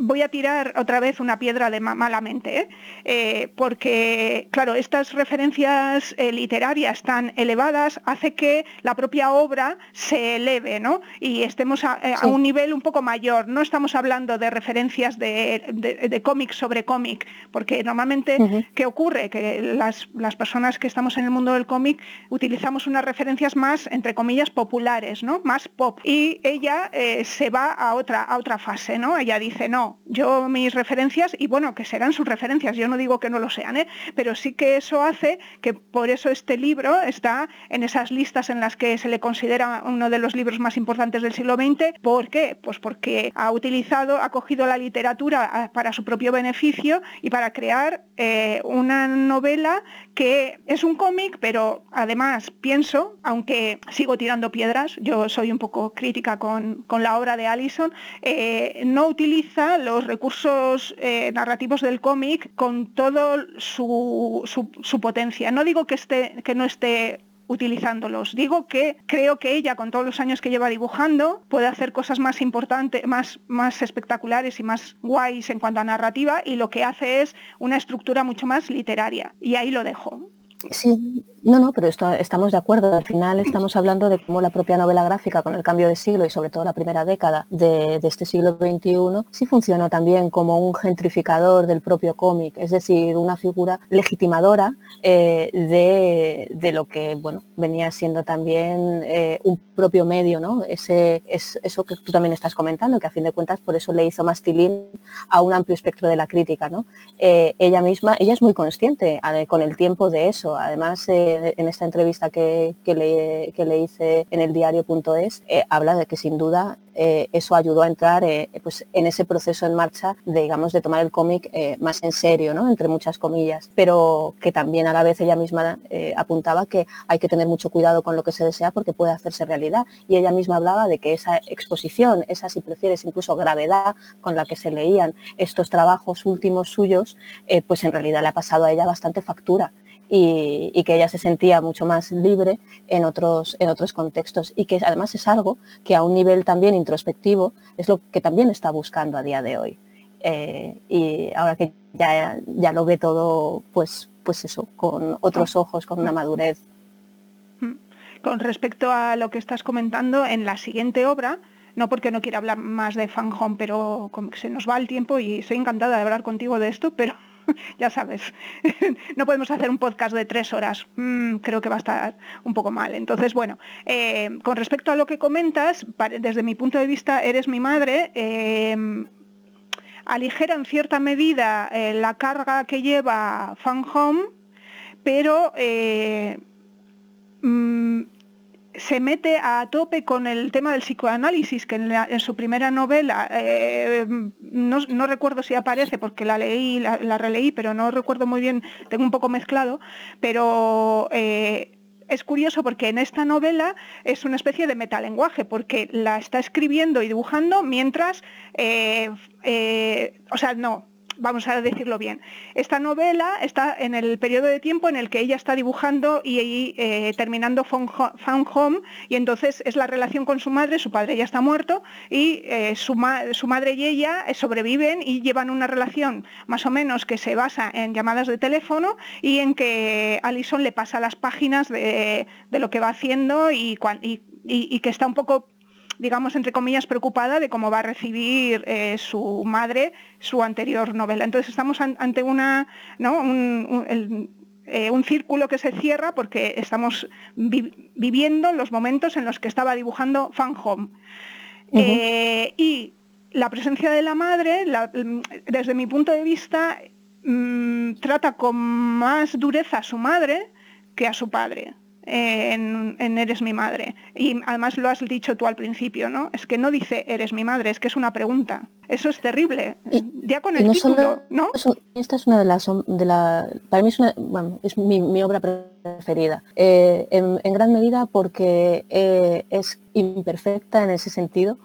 voy a tirar otra vez una piedra de malamente, ¿eh? Eh, porque, claro, estas referencias eh, literarias tan elevadas hace que la propia obra se eleve, ¿no? Y estemos a, un nivel un poco mayor. No estamos hablando de referencias de, cómic sobre cómic, porque normalmente, ¿qué ocurre? Que las, personas que estamos en el mundo del cómic utilizamos unas referencias más, entre comillas, populares, ¿no? Más pop. Y ella se va a otra, a otra fase, ¿no? Ella dice, no, yo mis referencias, y bueno, que serán sus referencias, yo no digo que no lo sean, ¿eh? pero sí que eso hace que por eso este libro está en esas listas en las que se le considera uno de los libros más importantes del siglo XX. ¿Por qué? Pues porque ha utilizado, ha cogido la literatura ah, para su propio beneficio y para crear eh, una novela que es un cómic, pero además pienso, aunque sigo tirando piedras, yo soy un poco crítica con, la obra de Allison, eh, no utiliza los recursos eh, narrativos del cómic con todo su, su, potencia. No digo que, esté, que no esté utilizándolos. Digo que creo que ella, con todos los años que lleva dibujando, puede hacer cosas más importantes, más, más espectaculares y más guays en cuanto a narrativa y lo que hace es una estructura mucho más literaria. Y ahí lo dejo. Sí, no, no, pero esto, estamos de acuerdo. Al final estamos hablando de cómo la propia novela gráfica, con el cambio de siglo y sobre todo la primera década de, este siglo XXI, sí funciona también como un gentrificador del propio cómic, es decir, una figura legitimadora eh, de, lo que bueno, venía siendo también eh, un propio medio, ¿no? Ese, es, eso que tú también estás comentando, que a fin de cuentas por eso le hizo mastilín a un amplio espectro de la crítica. ¿no? Eh, ella misma, ella es muy consciente con el tiempo de eso. Además, en esta entrevista que, le, le, hice en el diario.es, eh, habla de que sin duda eh, eso ayudó a entrar eh, pues en ese proceso en marcha de, digamos, de tomar el cómic más en serio, ¿no? entre muchas comillas, pero que también a la vez ella misma apuntaba que hay que tener mucho cuidado con lo que se desea porque puede hacerse realidad. Y ella misma hablaba de que esa exposición, esa si prefieres incluso gravedad con la que se leían estos trabajos últimos suyos, pues en realidad le ha pasado a ella bastante factura y, que ella se sentía mucho más libre en otros, en otros contextos. Y que además es algo que a un nivel también introspectivo es lo que también está buscando a día de hoy. Eh, y ahora que ya, ya lo ve todo, pues, pues eso, con otros ojos, con una madurez. Con respecto a lo que estás comentando, en la siguiente obra, no porque no quiera hablar más de Fan Home, pero se nos va el tiempo y estoy encantada de hablar contigo de esto, pero ya sabes, no podemos hacer un podcast de tres horas, mm, creo que va a estar un poco mal. Entonces, bueno, eh, con respecto a lo que comentas, desde mi punto de vista, eres mi madre. Eh, aligera en cierta medida eh, la carga que lleva Fan Home, pero mm, se mete a tope con el tema del psicoanálisis, que en, su primera novela, eh, no, recuerdo si aparece porque la leí, la, releí, pero no recuerdo muy bien, tengo un poco mezclado, pero eh, es curioso porque en esta novela es una especie de metalenguaje, porque la está escribiendo y dibujando mientras, eh, o sea, no, vamos a decirlo bien. Esta novela está en el periodo de tiempo en el que ella está dibujando y eh, terminando Found Home y entonces es la relación con su madre, su padre ya está muerto y eh, su, madre y ella eh, sobreviven y llevan una relación más o menos que se basa en llamadas de teléfono y en que Alison le pasa las páginas de, lo que va haciendo y que está un poco digamos, entre comillas, preocupada de cómo va a recibir eh, su madre su anterior novela. Entonces estamos ante una, eh, un, círculo que se cierra porque estamos viviendo los momentos en los que estaba dibujando Fan Home. Eh, y la presencia de la madre, desde mi punto de vista, mm, trata con más dureza a su madre que a su padre en, Eres mi madre. Y además lo has dicho tú al principio, ¿no? Es que no dice Eres mi madre, es que es una pregunta. Eso es terrible. ya con el no título, ¿no? esta es una de las... De la, para mí es, una, bueno, es mi, obra preferida. Eh, en, gran medida porque eh, es imperfecta en ese sentido,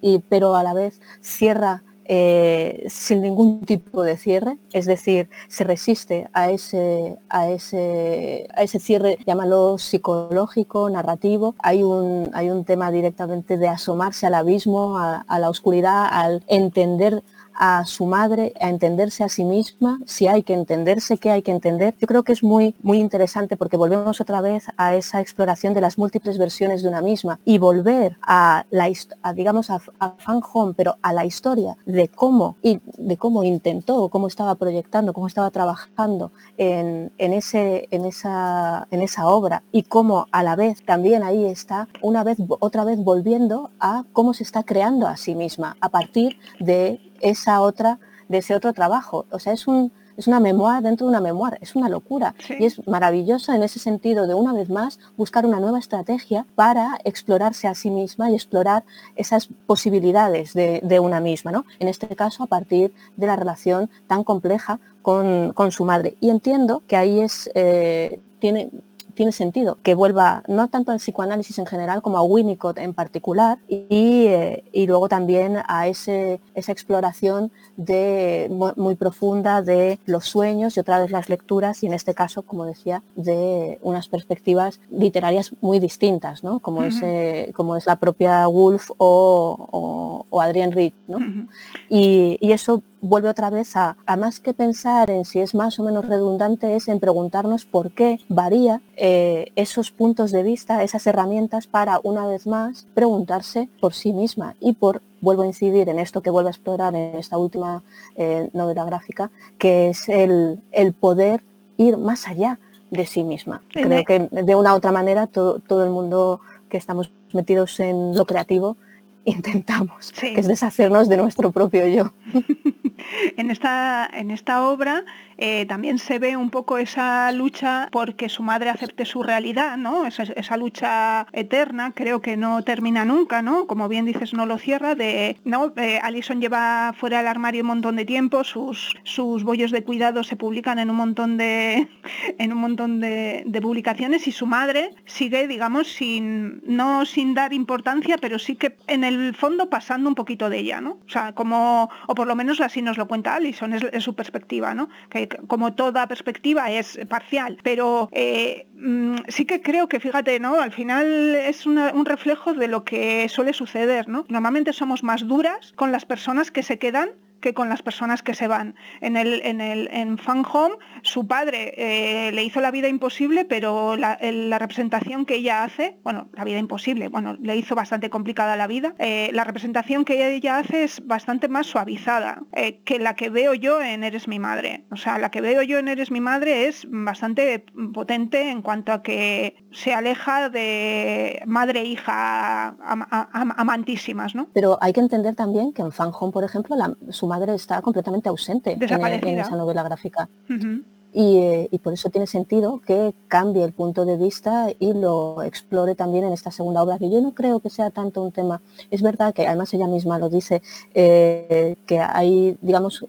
y, pero a la vez cierra eh, sin ningún tipo de cierre, es decir, se resiste a ese, a ese, a ese cierre, llámalo psicológico, narrativo. Hay un, hay un tema directamente de asomarse al abismo, a la oscuridad, al entender a su madre, a entenderse a sí misma, si hay que entenderse, qué hay que entender. Yo creo que es muy, muy interesante porque volvemos otra vez a esa exploración de las múltiples versiones de una misma y volver a la digamos a, Fan Home, pero a la historia de cómo y de cómo intentó, cómo estaba proyectando, cómo estaba trabajando en, ese, en, esa, en esa obra y cómo a la vez también ahí está una vez otra vez volviendo a cómo se está creando a sí misma a partir de esa otra, de ese otro trabajo. O sea, es, un, es una memoria dentro de una memoria, es una locura. Y es maravillosa en ese sentido de una vez más buscar una nueva estrategia para explorarse a sí misma y explorar esas posibilidades de, una misma, ¿no? En este caso, a partir de la relación tan compleja con, su madre. Y entiendo que ahí es, eh, tiene, tiene sentido que vuelva no tanto al psicoanálisis en general como a Winnicott en particular y, eh, luego también a ese, esa exploración de, muy profunda de los sueños y otra vez las lecturas y en este caso, como decía, de unas perspectivas literarias muy distintas, ¿no? como, es, como es la propia Woolf o, o, Adrienne Reed. ¿no? y, y eso vuelve otra vez a, a más que pensar en si es más o menos redundante, es en preguntarnos por qué varía eh, esos puntos de vista, esas herramientas para, una vez más, preguntarse por sí misma y por vuelvo a incidir en esto que vuelvo a explorar en esta última eh, novela gráfica, que es el, el, poder ir más allá de sí misma. Creo que de una u otra manera todo, todo el mundo que estamos metidos en lo creativo intentamos, que es deshacernos de nuestro propio yo. en, esta, en esta obra eh, también se ve un poco esa lucha porque su madre acepte su realidad, ¿no? Esa, lucha eterna, creo que no termina nunca, ¿no? Como bien dices, no lo cierra, de, ¿no? Eh, Alison lleva fuera del armario un montón de tiempo, sus, sus bollos de cuidado se publican en un montón de, en un montón de, publicaciones y su madre sigue, digamos, sin, no sin dar importancia, pero sí que en el fondo pasando un poquito de ella, ¿no? O sea, como, o por lo menos así nos lo cuenta Alison, es, su perspectiva, ¿no? Que como toda perspectiva es parcial, pero eh, mm, sí que creo que, fíjate, ¿no? Al final es un reflejo de lo que suele suceder, ¿no? Normalmente somos más duras con las personas que se quedan que con las personas que se van. En el, en el en Fan Home, su padre eh, le hizo la vida imposible, pero la, representación que ella hace, bueno, la vida imposible, bueno, le hizo bastante complicada la vida. Eh, la representación que ella hace es bastante más suavizada eh, que la que veo yo en Eres mi madre. O sea, la que veo yo en Eres mi madre es bastante potente en cuanto a que se aleja de madre e hija amantísimas, ¿no? Pero hay que entender también que en Fan Home, por ejemplo, su madre está completamente ausente en, esa novela gráfica. Eh, y, por eso tiene sentido que cambie el punto de vista y lo explore también en esta segunda obra, que yo no creo que sea tanto un tema. Es verdad que además ella misma lo dice, eh, que hay, digamos,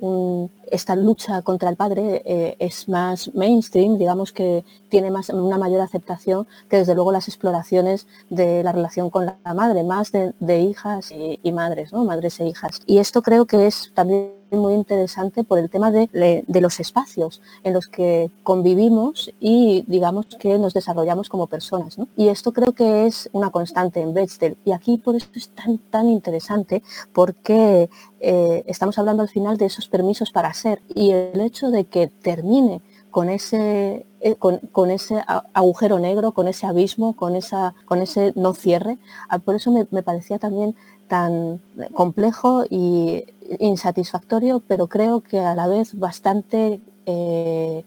esta lucha contra el padre eh, es más mainstream, digamos que tiene más, una mayor aceptación que desde luego las exploraciones de la relación con la madre, más de, hijas y, y madres, ¿no? madres e hijas. Y esto creo que es también muy interesante por el tema de, los espacios en los que convivimos y digamos que nos desarrollamos como personas. Y esto creo que es una constante en Bechdel. Y aquí por eso es tan, tan interesante porque eh, estamos hablando al final de esos permisos para ser y el hecho de que termine con ese, eh, con, ese agujero negro, con ese abismo, con, esa, con ese no cierre. Por eso me parecía también tan complejo y insatisfactorio, pero creo que a la vez bastante eh,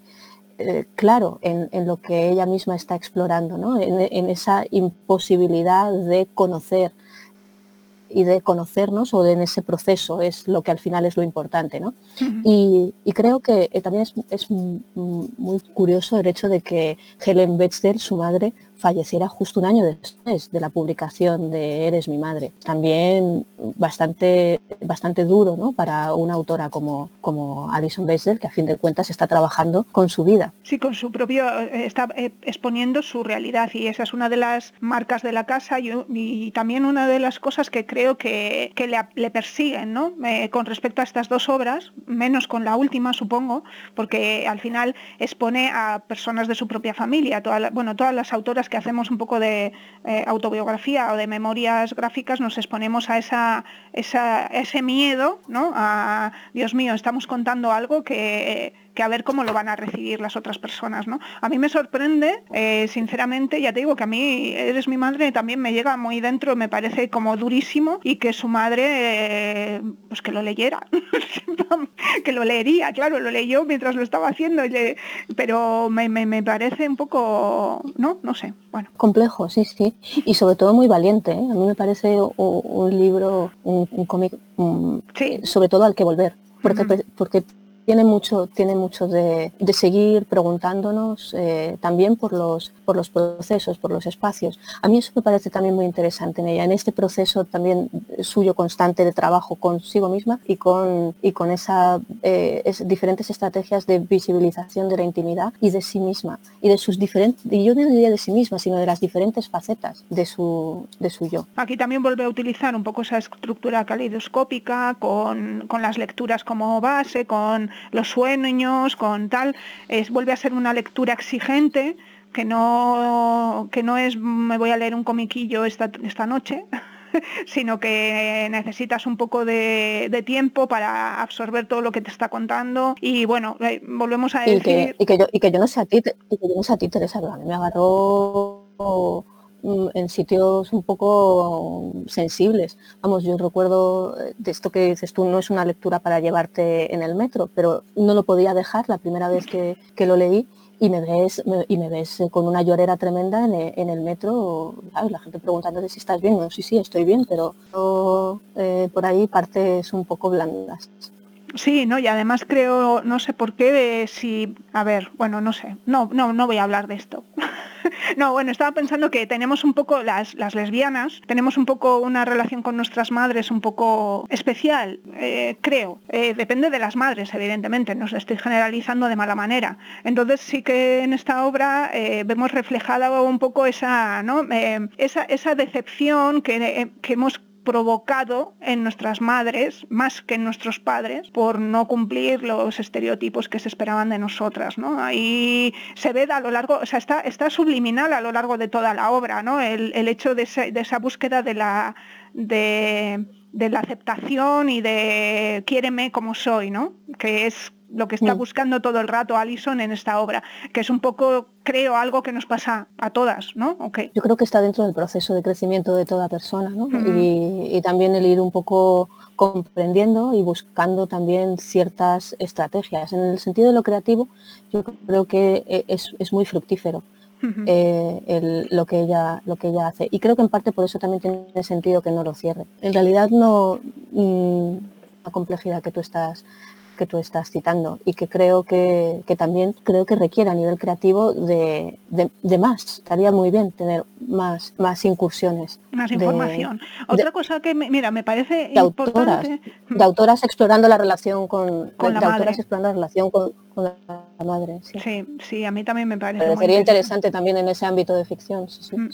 eh, claro en, lo que ella misma está explorando, en, esa imposibilidad de conocer y de conocernos o de en ese proceso es lo que al final es lo importante. y, creo que eh, también es, es, muy curioso el hecho de que Helen Bechdel, su madre, falleciera justo un año después de la publicación de Eres mi madre. También bastante, bastante duro ¿no? para una autora como, como Alison Bechdel, que a fin de cuentas está trabajando con su vida. Sí, con su propio, eh, está eh, exponiendo su realidad y esa es una de las marcas de la casa y, también una de las cosas que creo que, que le, persiguen ¿no? Eh, con respecto a estas dos obras, menos con la última supongo, porque al final expone a personas de su propia familia, bueno, todas las autoras que hacemos un poco de eh, autobiografía o de memorias gráficas nos exponemos a esa, ese miedo, ¿no? A, Dios mío, estamos contando algo que que a ver cómo lo van a recibir las otras personas. ¿no? A mí me sorprende, eh, sinceramente, ya te digo que a mí eres mi madre, también me llega muy dentro, me parece como durísimo y que su madre, eh, pues que lo leyera, que lo leería, claro, lo leyó mientras lo estaba haciendo, pero me, parece un poco, ¿no? No sé, bueno. Complejo, sí, sí, y sobre todo muy valiente, ¿eh? a mí me parece un, libro, un, cómic, sobre todo al que volver. Porque, porque tiene mucho, tiene mucho de, seguir preguntándonos eh, también por los, por los procesos, por los espacios. A mí eso me parece también muy interesante en ella, en este proceso también suyo constante de trabajo consigo misma y con, y con esa, eh, diferentes estrategias de visibilización de la intimidad y de sí misma y de sus diferentes, y yo no diría de sí misma, sino de las diferentes facetas de su, de su yo. Aquí también vuelve a utilizar un poco esa estructura caleidoscópica con, con las lecturas como base, con los sueños, con tal, es, vuelve a ser una lectura exigente que no, que no es me voy a leer un comiquillo esta, esta noche, sino que necesitas un poco de, tiempo para absorber todo lo que te está contando. Y bueno, eh, volvemos a decir... Y que, yo, y que yo no sé a ti, y que yo no sé a ti, Teresa, a mí me agarró en sitios un poco sensibles. Vamos, yo recuerdo eh, de esto que dices tú, no es una lectura para llevarte en el metro, pero no lo podía dejar la primera vez que, lo leí y me ves y me ves con una llorera tremenda en, el metro, la gente preguntando si estás bien, no, sí, sí, estoy bien, pero eh, por ahí partes un poco blandas. Sí, no, y además creo, no sé por qué, si, a ver, bueno, no sé, no, no, no voy a hablar de esto. no, bueno, estaba pensando que tenemos un poco, las, las lesbianas, tenemos un poco una relación con nuestras madres un poco especial, eh, creo. Eh, depende de las madres, evidentemente, no estoy generalizando de mala manera. Entonces sí que en esta obra eh, vemos reflejada un poco esa, ¿no? esa, esa decepción que, que hemos provocado en nuestras madres, más que en nuestros padres, por no cumplir los estereotipos que se esperaban de nosotras. ¿no? Ahí se ve a lo largo, o sea, está, subliminal a lo largo de toda la obra, ¿no? el, hecho de, esa búsqueda de la, de, de la aceptación y de quiéreme como soy, ¿no? Que es lo que está mm. buscando todo el rato Alison en esta obra, que es un poco, creo, algo que nos pasa a todas, ¿no? Okay. Yo creo que está dentro del proceso de crecimiento de toda persona, ¿no? y, también el ir un poco comprendiendo y buscando también ciertas estrategias. En el sentido de lo creativo, yo creo que e, es, muy fructífero. Eh, lo que ella lo que ella hace y creo que en parte por eso también tiene sentido que no lo cierre en realidad no mm, la complejidad que tú estás que tú estás citando y que creo que, también creo que requiere a nivel creativo de, más. Estaría muy bien tener más, más incursiones. Más información. Otra cosa que, mira, me parece importante... de autoras explorando la relación con, la madre. explorando la relación con, la madre. Sí. sí. a mí también me parece. sería interesante. también en ese ámbito de ficción. Sí, mm.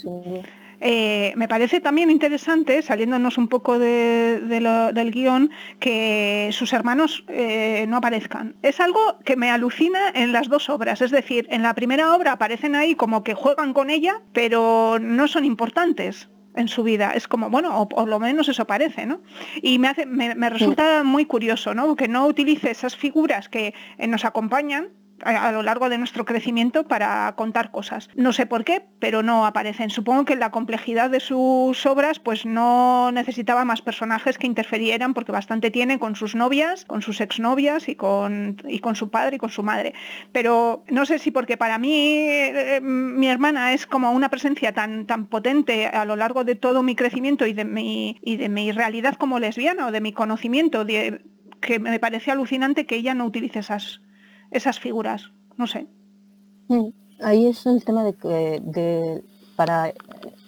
Eh, me parece también interesante, saliéndonos un poco del guion, que sus hermanos eh, no aparezcan. Es algo que me alucina en las dos obras, es decir, en la primera obra aparecen ahí como que juegan con ella, pero no son importantes en su vida. Es como, bueno, o por lo menos eso parece, ¿no? Y me, hace, me, resulta muy curioso, ¿no? Que no utilice esas figuras que eh, nos acompañan a, lo largo de nuestro crecimiento para contar cosas. No sé por qué, pero no aparecen. Supongo que la complejidad de sus obras pues no necesitaba más personajes que interferieran porque bastante tiene con sus novias, con sus exnovias y con, y con su padre y con su madre. Pero no sé si porque para mí eh, mi hermana es como una presencia tan, tan potente a lo largo de todo mi crecimiento y de mi, y de mi realidad como lesbiana o de mi conocimiento que me parece alucinante que ella no utilice esas esas figuras, no sé. Ahí es el tema de que para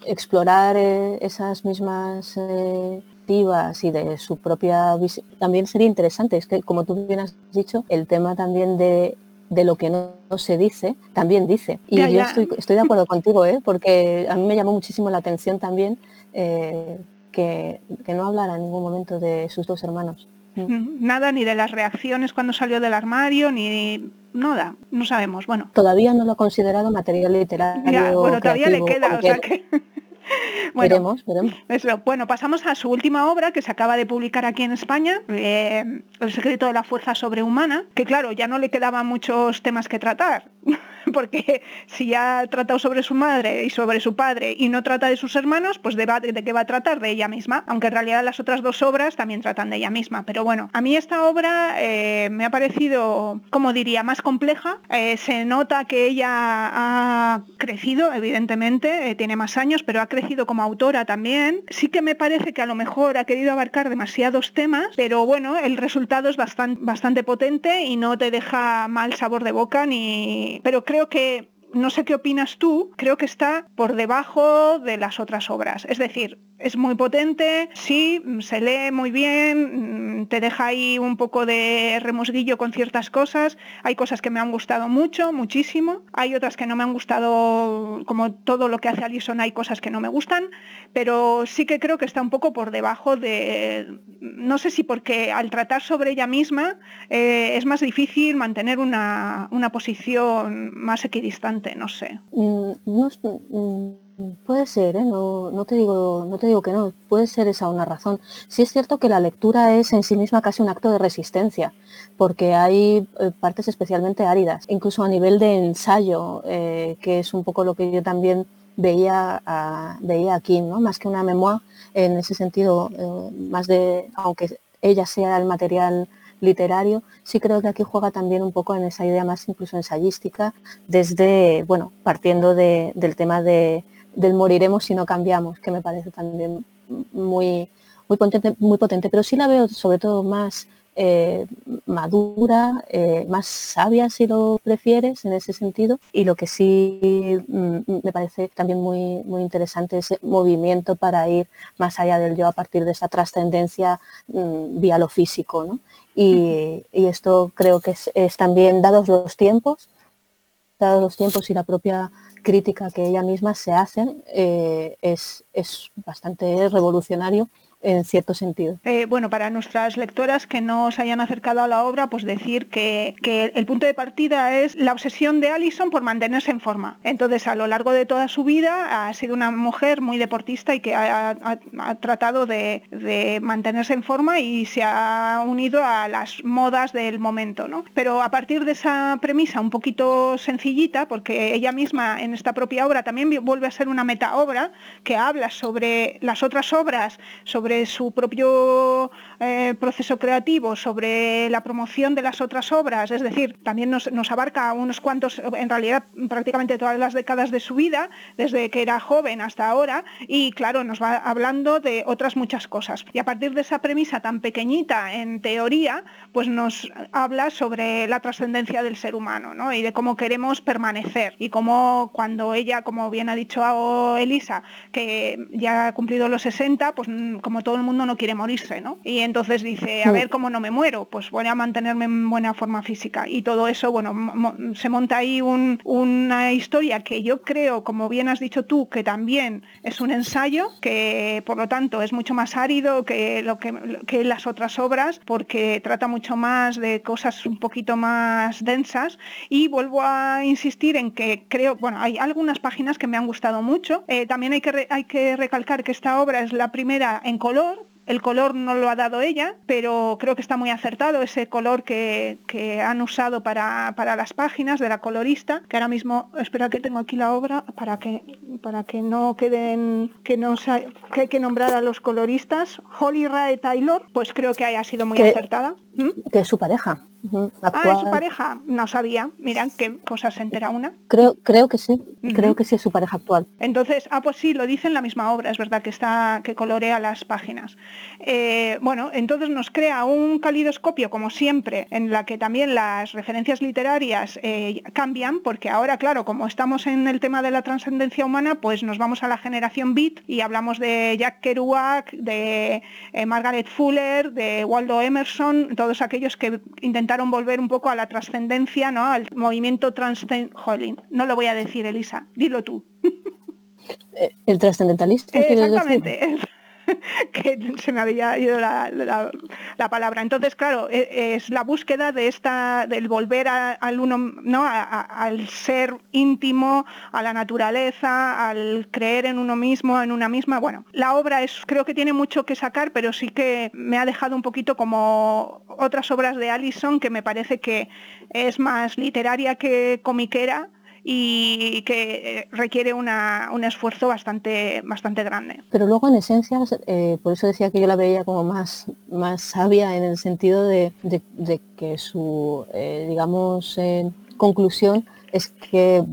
explorar eh, esas mismas eh, y de su propia visión, también sería interesante, es que como tú bien has dicho, el tema también de, lo que no, se dice, también dice. Y yo Estoy, estoy, de acuerdo contigo, ¿eh? porque a mí me llamó muchísimo la atención también que, que no hablara en ningún momento de sus dos hermanos. Nada, ni de las reacciones cuando salió del armario, ni nada, no sabemos. Bueno. Todavía no lo he considerado material literario. bueno, todavía le queda, o sea que... Bueno, veremos, bueno, pasamos a su última obra que se acaba de publicar aquí en España, eh, El secreto de la fuerza sobrehumana, que claro, ya no le quedaban muchos temas que tratar. porque si ya ha tratado sobre su madre y sobre su padre y no trata de sus hermanos, pues de, qué va a tratar de ella misma, aunque en realidad las otras dos obras también tratan de ella misma. Pero bueno, a mí esta obra eh, me ha parecido, como diría, más compleja. Eh, se nota que ella ha crecido, evidentemente, eh, tiene más años, pero ha crecido como autora también. Sí que me parece que a lo mejor ha querido abarcar demasiados temas, pero bueno, el resultado es bastante, bastante potente y no te deja mal sabor de boca ni... Pero creo que no sé qué opinas tú, creo que está por debajo de las otras obras. Es decir, es muy potente, sí, se lee muy bien, mm, te deja ahí un poco de remusguillo con ciertas cosas. Hay cosas que me han gustado mucho, muchísimo. Hay otras que no me han gustado, como todo lo que hace Alison, hay cosas que no me gustan, pero sí que creo que está un poco por debajo de, no sé si porque al tratar sobre ella misma eh, es más difícil mantener una, posición más equidistante, no sé. Mm, mm, Puede ser, ¿eh? no, te digo, no te digo que no, puede ser esa una razón. Sí es cierto que la lectura es en sí misma casi un acto de resistencia, porque hay eh, partes especialmente áridas, incluso a nivel de ensayo, eh, que es un poco lo que yo también veía, veía aquí, ¿no? más que una memoria, en ese sentido, más de, aunque ella sea el material literario, sí creo que aquí juega también un poco en esa idea más incluso ensayística, desde, bueno, partiendo del tema de del moriremos si no cambiamos, que me parece también muy, muy, potente, muy potente, pero sí la veo sobre todo más eh, madura, eh, más sabia si lo prefieres en ese sentido. Y lo que sí mm, me parece también muy, muy interesante es movimiento para ir más allá del yo a partir de esa trascendencia mm, vía lo físico. Y, esto creo que es también, dados los tiempos, dados los tiempos y la propia crítica que ella misma se hace eh, es, bastante revolucionario en cierto sentido. Eh, bueno, para nuestras lectoras que no se hayan acercado a la obra, pues decir que, el punto de partida es la obsesión de Allison por mantenerse en forma. Entonces, a lo largo de toda su vida ha sido una mujer muy deportista y que ha, tratado de, mantenerse en forma y se ha unido a las modas del momento, ¿no? Pero a partir de esa premisa un poquito sencillita, porque ella misma en esta propia obra también vuelve a ser una meta obra que habla sobre las otras obras, sobre su propio eh, proceso creativo, sobre la promoción de las otras obras, es decir, también nos, abarca unos cuantos, en realidad prácticamente todas las décadas de su vida, desde que era joven hasta ahora, y claro, nos va hablando de otras muchas cosas. Y a partir de esa premisa tan pequeñita en teoría, pues nos habla sobre la trascendencia del ser humano, ¿no? Y de cómo queremos permanecer y cómo cuando ella, como bien ha dicho Elisa, que ya ha cumplido los 60, pues como todo el mundo no quiere morirse, ¿no? Y entonces dice, a ver cómo no me muero, pues voy a mantenerme en buena forma física. Y todo eso, bueno, se monta ahí una historia que yo creo, como bien has dicho tú, que también es un ensayo, que por lo tanto es mucho más árido que, lo que, que las otras obras, porque trata mucho más de cosas un poquito más densas. Y vuelvo a insistir en que creo, bueno, hay algunas páginas que me han gustado mucho. Eh, también hay que, hay que recalcar que esta obra es la primera en color, el color no lo ha dado ella, pero creo que está muy acertado ese color que, han usado para, las páginas de la colorista, que ahora mismo, espera que tengo aquí la obra para que, para que no queden, que no que hay que nombrar a los coloristas. Holly Rae Taylor, pues creo que haya sido muy acertada. ¿Mm? Que es su pareja. Ah, es su pareja. No sabía. Miran qué cosas se entera una. Creo, creo que sí. Creo que sí es su pareja actual. Entonces, ah, pues sí, lo dice en la misma obra. Es verdad que está, que colorea las páginas. Eh, bueno, entonces nos crea un calidoscopio, como siempre, en la que también las referencias literarias eh, cambian, porque ahora, claro, como estamos en el tema de la trascendencia humana, pues nos vamos a la generación Beat y hablamos de Jack Kerouac, de eh, Margaret Fuller, de Waldo Emerson, todos aquellos que intentaron volver un poco a la trascendencia, ¿no? Al movimiento trascendental. No lo voy a decir, Elisa, dilo tú. Eh, el trascendentalista. Exactamente. que se me había ido la, palabra. Entonces, claro, e, es, la búsqueda de esta, del volver al uno, ¿no? al ser íntimo, a la naturaleza, al creer en uno mismo, en una misma. Bueno, la obra es, creo que tiene mucho que sacar, pero sí que me ha dejado un poquito como otras obras de Allison, que me parece que es más literaria que comiquera y que eh, requiere un esfuerzo bastante, bastante grande. Pero luego en esencia, eh, por eso decía que yo la veía como más, más sabia en el sentido de, que su, eh, digamos, conclusión es que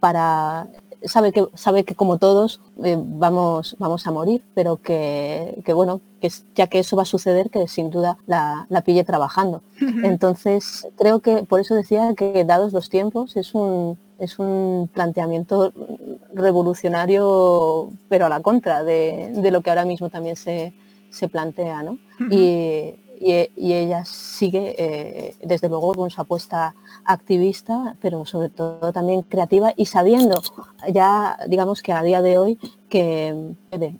para sabe que sabe que como todos vamos vamos a morir pero que, bueno que ya que eso va a suceder que sin duda la, la pille trabajando entonces creo que por eso decía que dados los tiempos es un es un planteamiento revolucionario, pero a la contra de, lo que ahora mismo también se, plantea. ¿no? y, ella sigue, eh, desde luego, con su apuesta activista, pero sobre todo también creativa y sabiendo ya, digamos que a día de hoy, que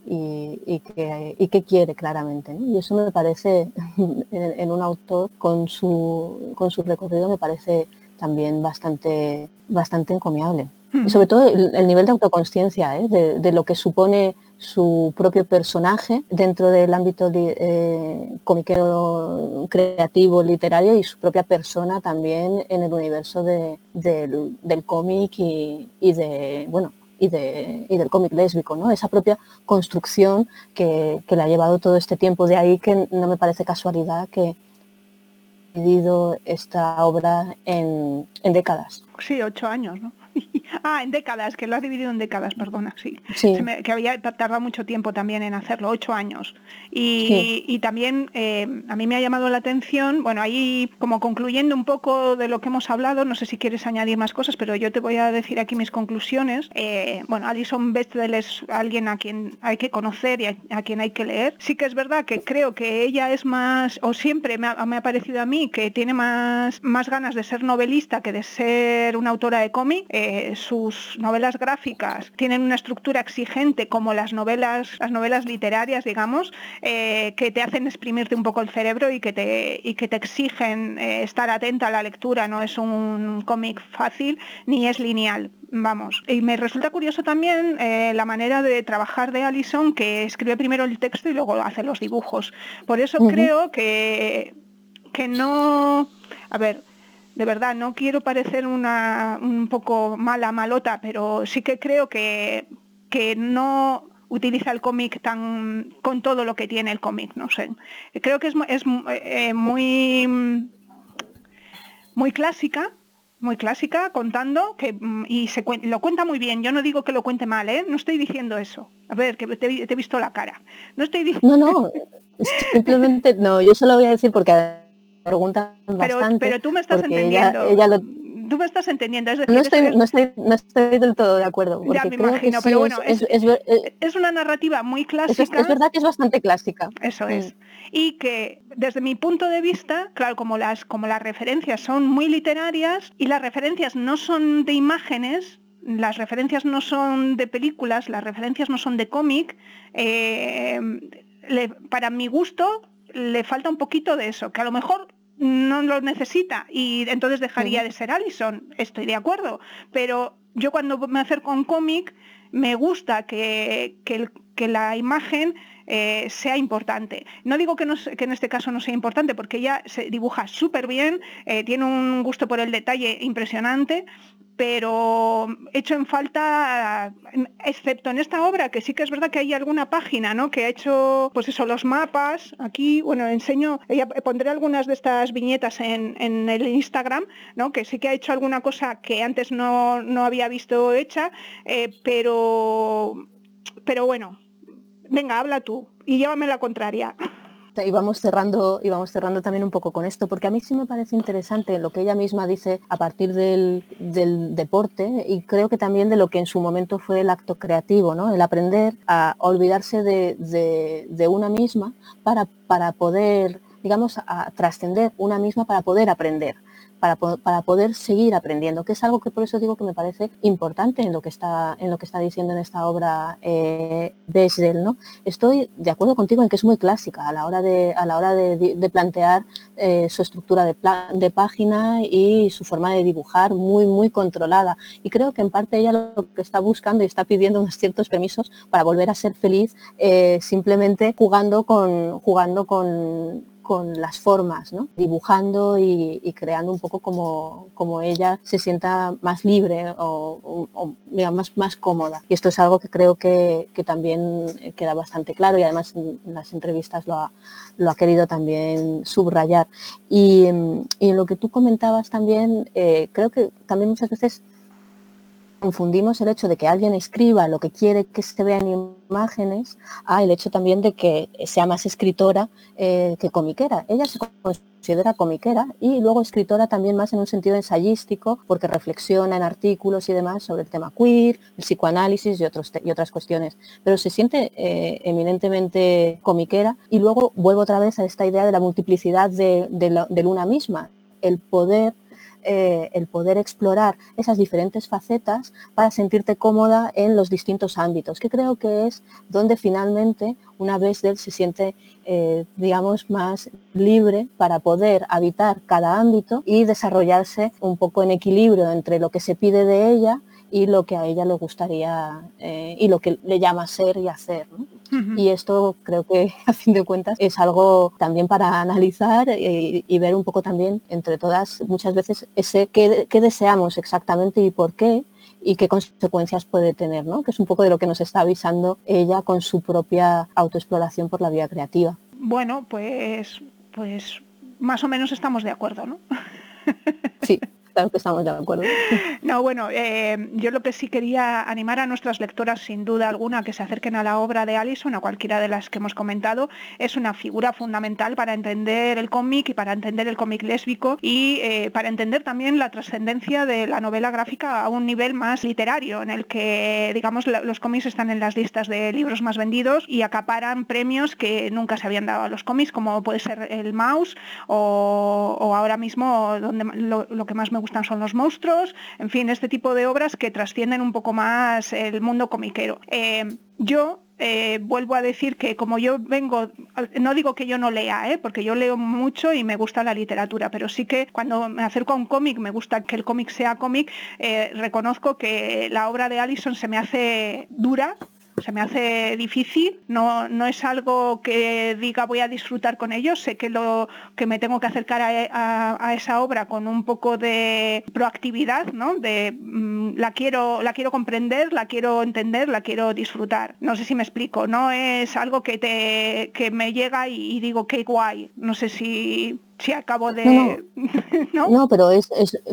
y, y, que, y que quiere claramente. Y eso me parece, en, un autor con su, con su recorrido, me parece también bastante, bastante encomiable. Y sobre todo el, nivel de autoconsciencia ¿eh? de, lo que supone su propio personaje dentro del ámbito eh, comiquero creativo, literario y su propia persona también en el universo del, cómic y, de, bueno, y, de, y del cómic lésbico, ¿no? Esa propia construcción que, que le ha llevado todo este tiempo. De ahí que no me parece casualidad que, dividido esta obra en, en décadas. Sí, ocho años, ¿no? ah, en décadas, que lo has dividido en décadas, perdona, sí. que había tardado mucho tiempo también en hacerlo, ocho años. Y, también eh, a mí me ha llamado la atención, bueno, ahí como concluyendo un poco de lo que hemos hablado, no sé si quieres añadir más cosas, pero yo te voy a decir aquí mis conclusiones. Eh, bueno, Alison Bechdel es alguien a quien hay que conocer y a, quien hay que leer. Sí que es verdad que creo que ella es más, o siempre me ha, parecido a mí, que tiene más, más ganas de ser novelista que de ser una autora de cómic. Eh, sus novelas gráficas tienen una estructura exigente como las novelas, las novelas literarias, digamos, eh, que te hacen exprimirte un poco el cerebro y que te, y que te exigen eh, estar atenta a la lectura. No es un cómic fácil ni es lineal. Vamos, y me resulta curioso también eh, la manera de trabajar de Allison, que escribe primero el texto y luego hace los dibujos. Por eso creo que, que no, a ver, de verdad, no quiero parecer una un poco mala, malota, pero sí que creo que, que no utiliza el cómic tan con todo lo que tiene el cómic, no sé. Creo que es, es eh, muy muy clásica, muy clásica, contando, que, mm, y se, lo cuenta muy bien. Yo no digo que lo cuente mal, ¿eh? No estoy diciendo eso. A ver, que te, he visto la cara. No estoy diciendo... No, no, simplemente, no, yo solo voy a decir porque preguntan bastante. Pero tú me estás entendiendo tú me estás entendiendo. no, estoy, del todo de acuerdo. Ya me imagino, pero bueno, es, una narrativa muy clásica. Es, verdad que es bastante clásica. Eso es. Y que desde mi punto de vista, claro, como las, como las referencias son muy literarias y las referencias no son de imágenes, las referencias no son de películas, las referencias no son de cómic, eh, para mi gusto le falta un poquito de eso, que a lo mejor no lo necesita y entonces dejaría de ser Allison, estoy de acuerdo, pero yo cuando me acerco a un cómic me gusta que, que, la imagen eh, sea importante. No digo que, que, en este caso no sea importante, porque ella se dibuja súper bien, eh, tiene un gusto por el detalle impresionante, pero hecho en falta, excepto en esta obra, que sí que es verdad que hay alguna página, ¿no? Que ha hecho, pues eso, los mapas. Aquí, bueno, enseño, ella, pondré algunas de estas viñetas en, el Instagram, ¿no? Que sí que ha hecho alguna cosa que antes no, había visto hecha, eh, pero, pero bueno, venga, habla tú y llévame la contraria. Y vamos cerrando y vamos cerrando también un poco con esto porque a mí sí me parece interesante lo que ella misma dice a partir del, deporte y creo que también de lo que en su momento fue el acto creativo no el aprender a olvidarse de, una misma para, para poder digamos a trascender una misma para poder aprender para, poder seguir aprendiendo, que es algo que por eso digo que me parece importante en lo que está, en lo que está diciendo en esta obra eh, ¿no? Estoy de acuerdo contigo en que es muy clásica a la hora de, a la hora de, plantear eh, su estructura de, de página y su forma de dibujar muy, muy controlada. Y creo que en parte ella lo que está buscando y está pidiendo unos ciertos permisos para volver a ser feliz eh, simplemente jugando con, jugando con con las formas, ¿no? dibujando y, creando un poco como, como, ella se sienta más libre o, digamos, más cómoda. Y esto es algo que creo que, también queda bastante claro y además en las entrevistas lo ha, lo ha querido también subrayar. Y, en lo que tú comentabas también, eh, creo que también muchas veces confundimos el hecho de que alguien escriba lo que quiere que se vea en imágenes a el hecho también de que sea más escritora eh, que comiquera. Ella se considera comiquera y luego escritora también más en un sentido ensayístico porque reflexiona en artículos y demás sobre el tema queer, el psicoanálisis y, otros y otras cuestiones. Pero se siente eh, eminentemente comiquera y luego vuelvo otra vez a esta idea de la multiplicidad de, de, de Luna misma, el poder eh, el poder explorar esas diferentes facetas para sentirte cómoda en los distintos ámbitos, que creo que es donde finalmente una vez él se siente, eh, digamos, más libre para poder habitar cada ámbito y desarrollarse un poco en equilibrio entre lo que se pide de ella y lo que a ella le gustaría eh, y lo que le llama ser y hacer. Y esto creo que a fin de cuentas es algo también para analizar y, ver un poco también entre todas muchas veces ese qué, deseamos exactamente y por qué y qué consecuencias puede tener, ¿no? que es un poco de lo que nos está avisando ella con su propia autoexploración por la vía creativa. Bueno, pues, pues más o menos estamos de acuerdo, ¿no? Sí. Que estamos de acuerdo. No, bueno, eh, yo lo que sí quería animar a nuestras lectoras, sin duda alguna, que se acerquen a la obra de Allison, a cualquiera de las que hemos comentado. Es una figura fundamental para entender el cómic y para entender el cómic lésbico y eh, para entender también la trascendencia de la novela gráfica a un nivel más literario, en el que, digamos, los cómics están en las listas de libros más vendidos y acaparan premios que nunca se habían dado a los cómics, como puede ser el Mouse o, ahora mismo donde lo, lo que más me gustan son los monstruos, en fin, este tipo de obras que trascienden un poco más el mundo comiquero. Eh, yo eh, vuelvo a decir que como yo vengo, no digo que yo no lea, ¿eh? porque yo leo mucho y me gusta la literatura, pero sí que cuando me acerco a un cómic, me gusta que el cómic sea cómic, reconozco que la obra de Allison se me hace dura, se me hace difícil, no, no es algo que diga voy a disfrutar con ellos, sé que, lo, que me tengo que acercar a, esa obra con un poco de proactividad, ¿no? de mm, la, quiero, la quiero comprender, la quiero entender, la quiero disfrutar. No sé si me explico, no es algo que, te, que me llega y, digo qué guay, no sé si si acabo de no, pero es,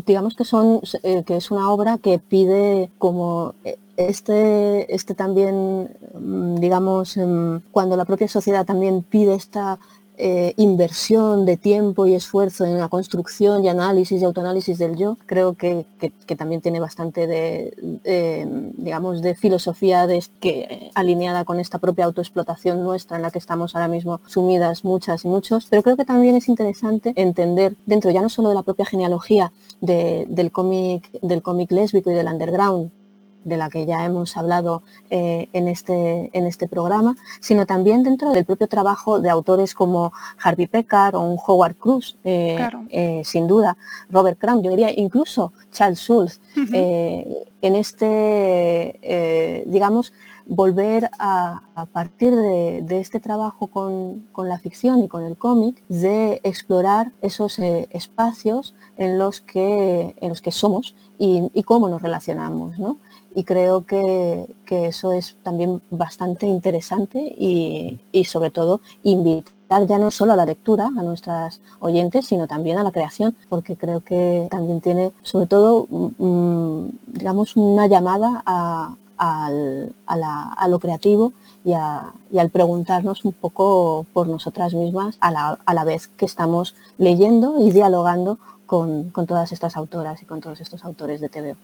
digamos que son eh, que es una obra que pide como eh, este, este también, mm, digamos, em, cuando la propia sociedad también pide esta eh, inversión de tiempo y esfuerzo en la construcción y análisis y autoanálisis del yo, creo que, también tiene bastante de, digamos, de filosofía de, que, alineada con esta propia autoexplotación nuestra en la que estamos ahora mismo sumidas muchas y muchos, pero creo que también es interesante entender dentro ya no solo de la propia genealogía del cómic del cómic lésbico y del underground, de la que ya hemos hablado eh, en, este, en este programa, sino también dentro del propio trabajo de autores como Harvey Pekar o un Howard Cruz, eh, eh, sin duda, Robert Crumb, yo diría incluso Charles Schulz, en este, digamos, volver a, partir de, este trabajo con, la ficción y con el cómic, de explorar esos espacios en los que, en los que somos y, y cómo nos relacionamos. ¿no? Y creo que, eso es también bastante interesante y, sobre todo invitar ya no solo a la lectura a nuestras oyentes, sino también a la creación, porque creo que también tiene sobre todo, mm, digamos, una llamada a, lo creativo y, al preguntarnos un poco por nosotras mismas a la, vez que estamos leyendo y dialogando con, con, todas estas autoras y con todos estos autores de TVO.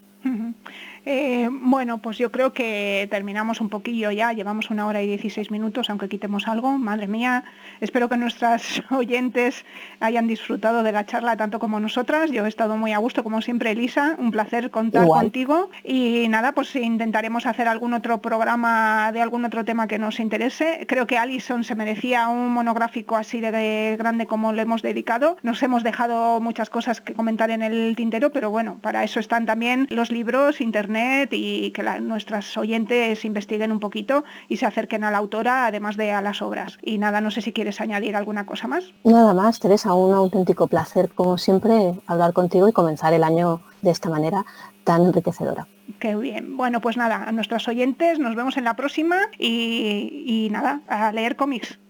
Eh, bueno, pues yo creo que terminamos un poquillo ya, llevamos una hora y 16 minutos, aunque quitemos algo. Madre mía, espero que nuestras oyentes hayan disfrutado de la charla tanto como nosotras. Yo he estado muy a gusto, como siempre, Elisa, un placer contar contigo. Y nada, pues intentaremos hacer algún otro programa de algún otro tema que nos interese. Creo que Alison se merecía un monográfico así de grande como le hemos dedicado. Nos hemos dejado muchas cosas que comentar en el tintero, pero bueno, para eso están también los libros, internet y que nuestras oyentes investiguen un poquito y se acerquen a la autora, además de a las obras. Y nada, no sé si quieres añadir alguna cosa más. Nada más, Teresa, un auténtico placer, como siempre, hablar contigo y comenzar el año de esta manera tan enriquecedora. Qué bien. Bueno, pues nada, a nuestros oyentes nos vemos en la próxima y, y nada, a leer cómics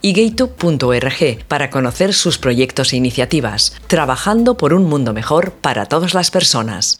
y gaytube.org para conocer sus proyectos e iniciativas, trabajando por un mundo mejor para todas las personas.